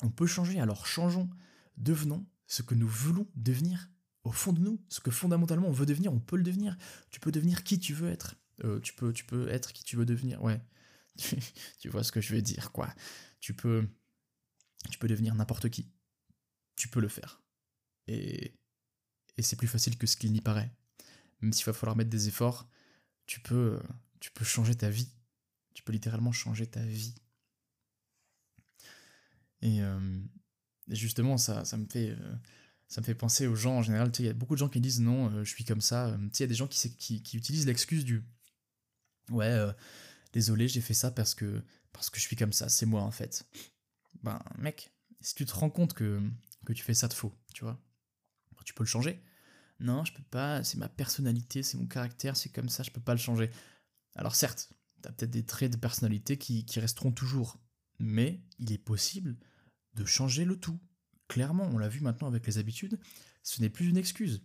On peut changer, alors changeons, devenons ce que nous voulons devenir au fond de nous, ce que fondamentalement on veut devenir, on peut le devenir. Tu peux devenir qui tu veux être. Euh, tu, peux, tu peux être qui tu veux devenir, ouais. tu vois ce que je veux dire, quoi. Tu peux, tu peux devenir n'importe qui. Tu peux le faire. Et, et c'est plus facile que ce qu'il n'y paraît. Même s'il va falloir mettre des efforts, tu peux, tu peux changer ta vie. Tu peux littéralement changer ta vie. Et, euh, justement, ça, ça me fait. Euh, ça me fait penser aux gens en général. Il y a beaucoup de gens qui disent non, euh, je suis comme ça. Euh, il y a des gens qui, qui, qui utilisent l'excuse du ouais, désolé, j'ai fait ça parce que, parce que je suis comme ça, c'est moi en fait. Ben, mec, si tu te rends compte que, que tu fais ça de faux, tu vois, tu peux le changer. Non, je peux pas, c'est ma personnalité, c'est mon caractère, c'est comme ça, je peux pas le changer. Alors certes, tu as peut-être des traits de personnalité qui, qui resteront toujours, mais il est possible de changer le tout. Clairement, on l'a vu maintenant avec les habitudes, ce n'est plus une excuse.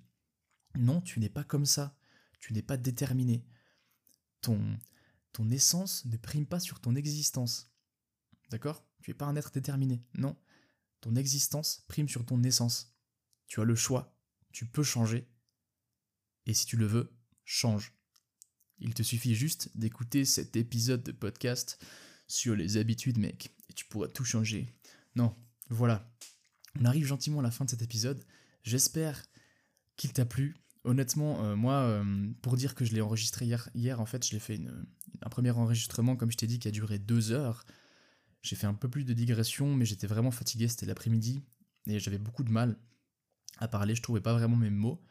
Non, tu n'es pas comme ça. Tu n'es pas déterminé. Ton, ton essence ne prime pas sur ton existence. D'accord? Tu n'es pas un être déterminé. Non. Ton existence prime sur ton essence. Tu as le choix. Tu peux changer. Et si tu le veux, change. Il te suffit juste d'écouter cet épisode de podcast sur les habitudes, mec. Et tu pourras tout changer. Non, voilà. On arrive gentiment à la fin de cet épisode. J'espère qu'il t'a plu. Honnêtement, euh, moi, euh, pour dire que je l'ai enregistré hier, hier, en fait, je l'ai fait un premier enregistrement, comme je t'ai dit, qui a duré deux heures. J'ai fait un peu plus de digression, mais j'étais vraiment fatigué, c'était l'après-midi, et j'avais beaucoup de mal à parler, je trouvais pas vraiment mes mots.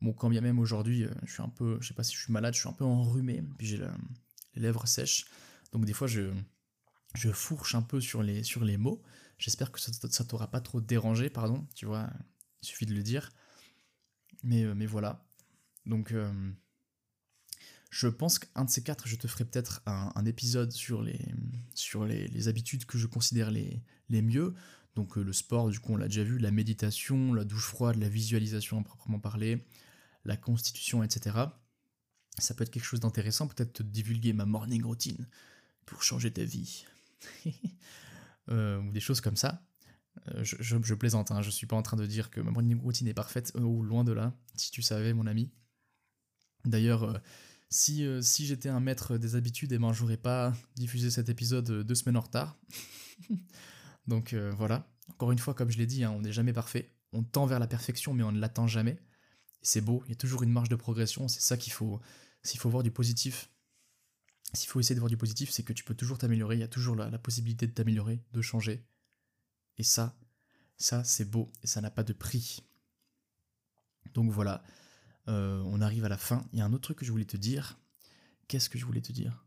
Bon, quand bien même aujourd'hui, euh, je suis un peu, je sais pas si je suis malade, je suis un peu enrhumé, puis j'ai les lèvres sèches, donc des fois je, je fourche un peu sur les, sur les mots. J'espère que ça, ça t'aura pas trop dérangé, pardon, tu vois, il suffit de le dire. Mais, mais voilà. Donc, je pense qu'un de ces quatre, je te ferai peut-être un, épisode sur, les, sur les, habitudes que je considère les, les mieux. Donc le sport, du coup, on l'a déjà vu, la méditation, la douche froide, la visualisation à proprement parler, la constitution, etc. Ça peut être quelque chose d'intéressant, peut-être te divulguer ma morning routine pour changer ta vie. Euh, ou des choses comme ça. Euh, je, plaisante, hein, je suis pas en train de dire que ma routine est parfaite, ou loin de là, si tu savais, mon ami. D'ailleurs, euh, si, si j'étais un maître des habitudes, eh ben, j'aurais pas diffusé cet épisode deux semaines en retard. Donc voilà, encore une fois, comme je l'ai dit, hein, on n'est jamais parfait. On tend vers la perfection, mais on ne l'atteint jamais. C'est beau, il y a toujours une marge de progression, c'est ça qu'il faut, s'il faut voir du positif, s'il faut essayer de voir du positif, c'est que tu peux toujours t'améliorer, il y a toujours la, possibilité de t'améliorer, de changer. Et ça, ça c'est beau, et ça n'a pas de prix. Donc voilà, euh, on arrive à la fin. Il y a un autre truc que je voulais te dire. Qu'est-ce que je voulais te dire?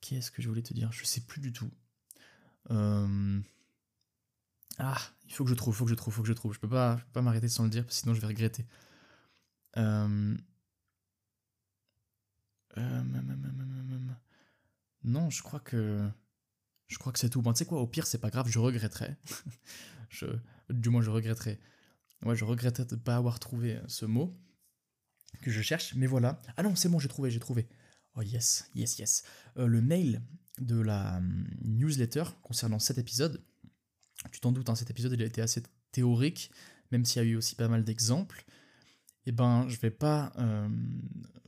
Qu'est-ce que je voulais te dire? Je sais plus du tout. Euh, ah, il faut que je trouve, il faut que je trouve, il faut que je trouve. Je peux pas, peux pas m'arrêter sans le dire, sinon je vais regretter. Euh, non, je crois que. Je crois que c'est tout. Bon, tu sais quoi, au pire, c'est pas grave, je regretterai. Du moins, je regretterai. Ouais, je regretterais de ne pas avoir trouvé ce mot que je cherche, mais voilà. Ah non, c'est bon, j'ai trouvé, j'ai trouvé. Oh yes, yes, yes. Euh, le mail de la hum, newsletter concernant cet épisode, tu t'en doutes, hein, cet épisode il a été assez théorique, même s'il y a eu aussi pas mal d'exemples eh ben, je vais pas, euh,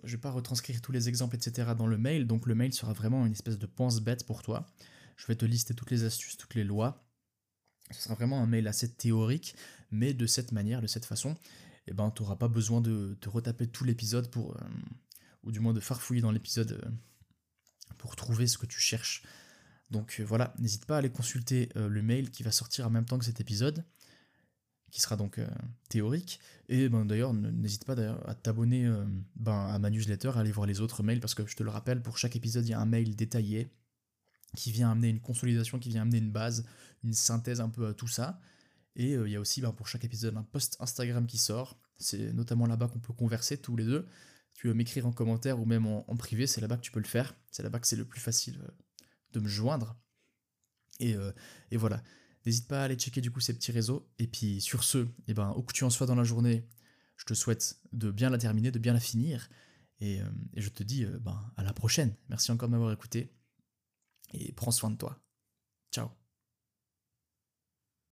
je vais pas retranscrire tous les exemples, etc. dans le mail. Donc le mail sera vraiment une espèce de pense-bête pour toi. Je vais te lister toutes les astuces, toutes les lois. Ce sera vraiment un mail assez théorique, mais de cette manière, de cette façon, eh ben, tu n'auras pas besoin de te retaper tout l'épisode pour, euh, ou du moins de farfouiller dans l'épisode euh, pour trouver ce que tu cherches. Donc voilà, n'hésite pas à aller consulter le mail qui va sortir en même temps que cet épisode qui sera donc euh, théorique. Et ben, d'ailleurs, n'hésite pas à t'abonner euh, ben, à ma newsletter, à aller voir les autres mails, parce que je te le rappelle, pour chaque épisode, il y a un mail détaillé qui vient amener une consolidation, qui vient amener une base, une synthèse un peu à tout ça. Et euh, il y a aussi ben, pour chaque épisode un post Instagram qui sort. C'est notamment là-bas qu'on peut converser tous les deux. Tu veux m'écrire en commentaire ou même en, privé, c'est là-bas que tu peux le faire. C'est là-bas que c'est le plus facile de me joindre. Et, et voilà. N'hésite pas à aller checker du coup ces petits réseaux. Et puis sur ce, eh ben, où que tu en sois dans la journée, je te souhaite de bien la terminer, de bien la finir. Et, euh, je te dis euh, ben, à la prochaine. Merci encore de m'avoir écouté. Et prends soin de toi.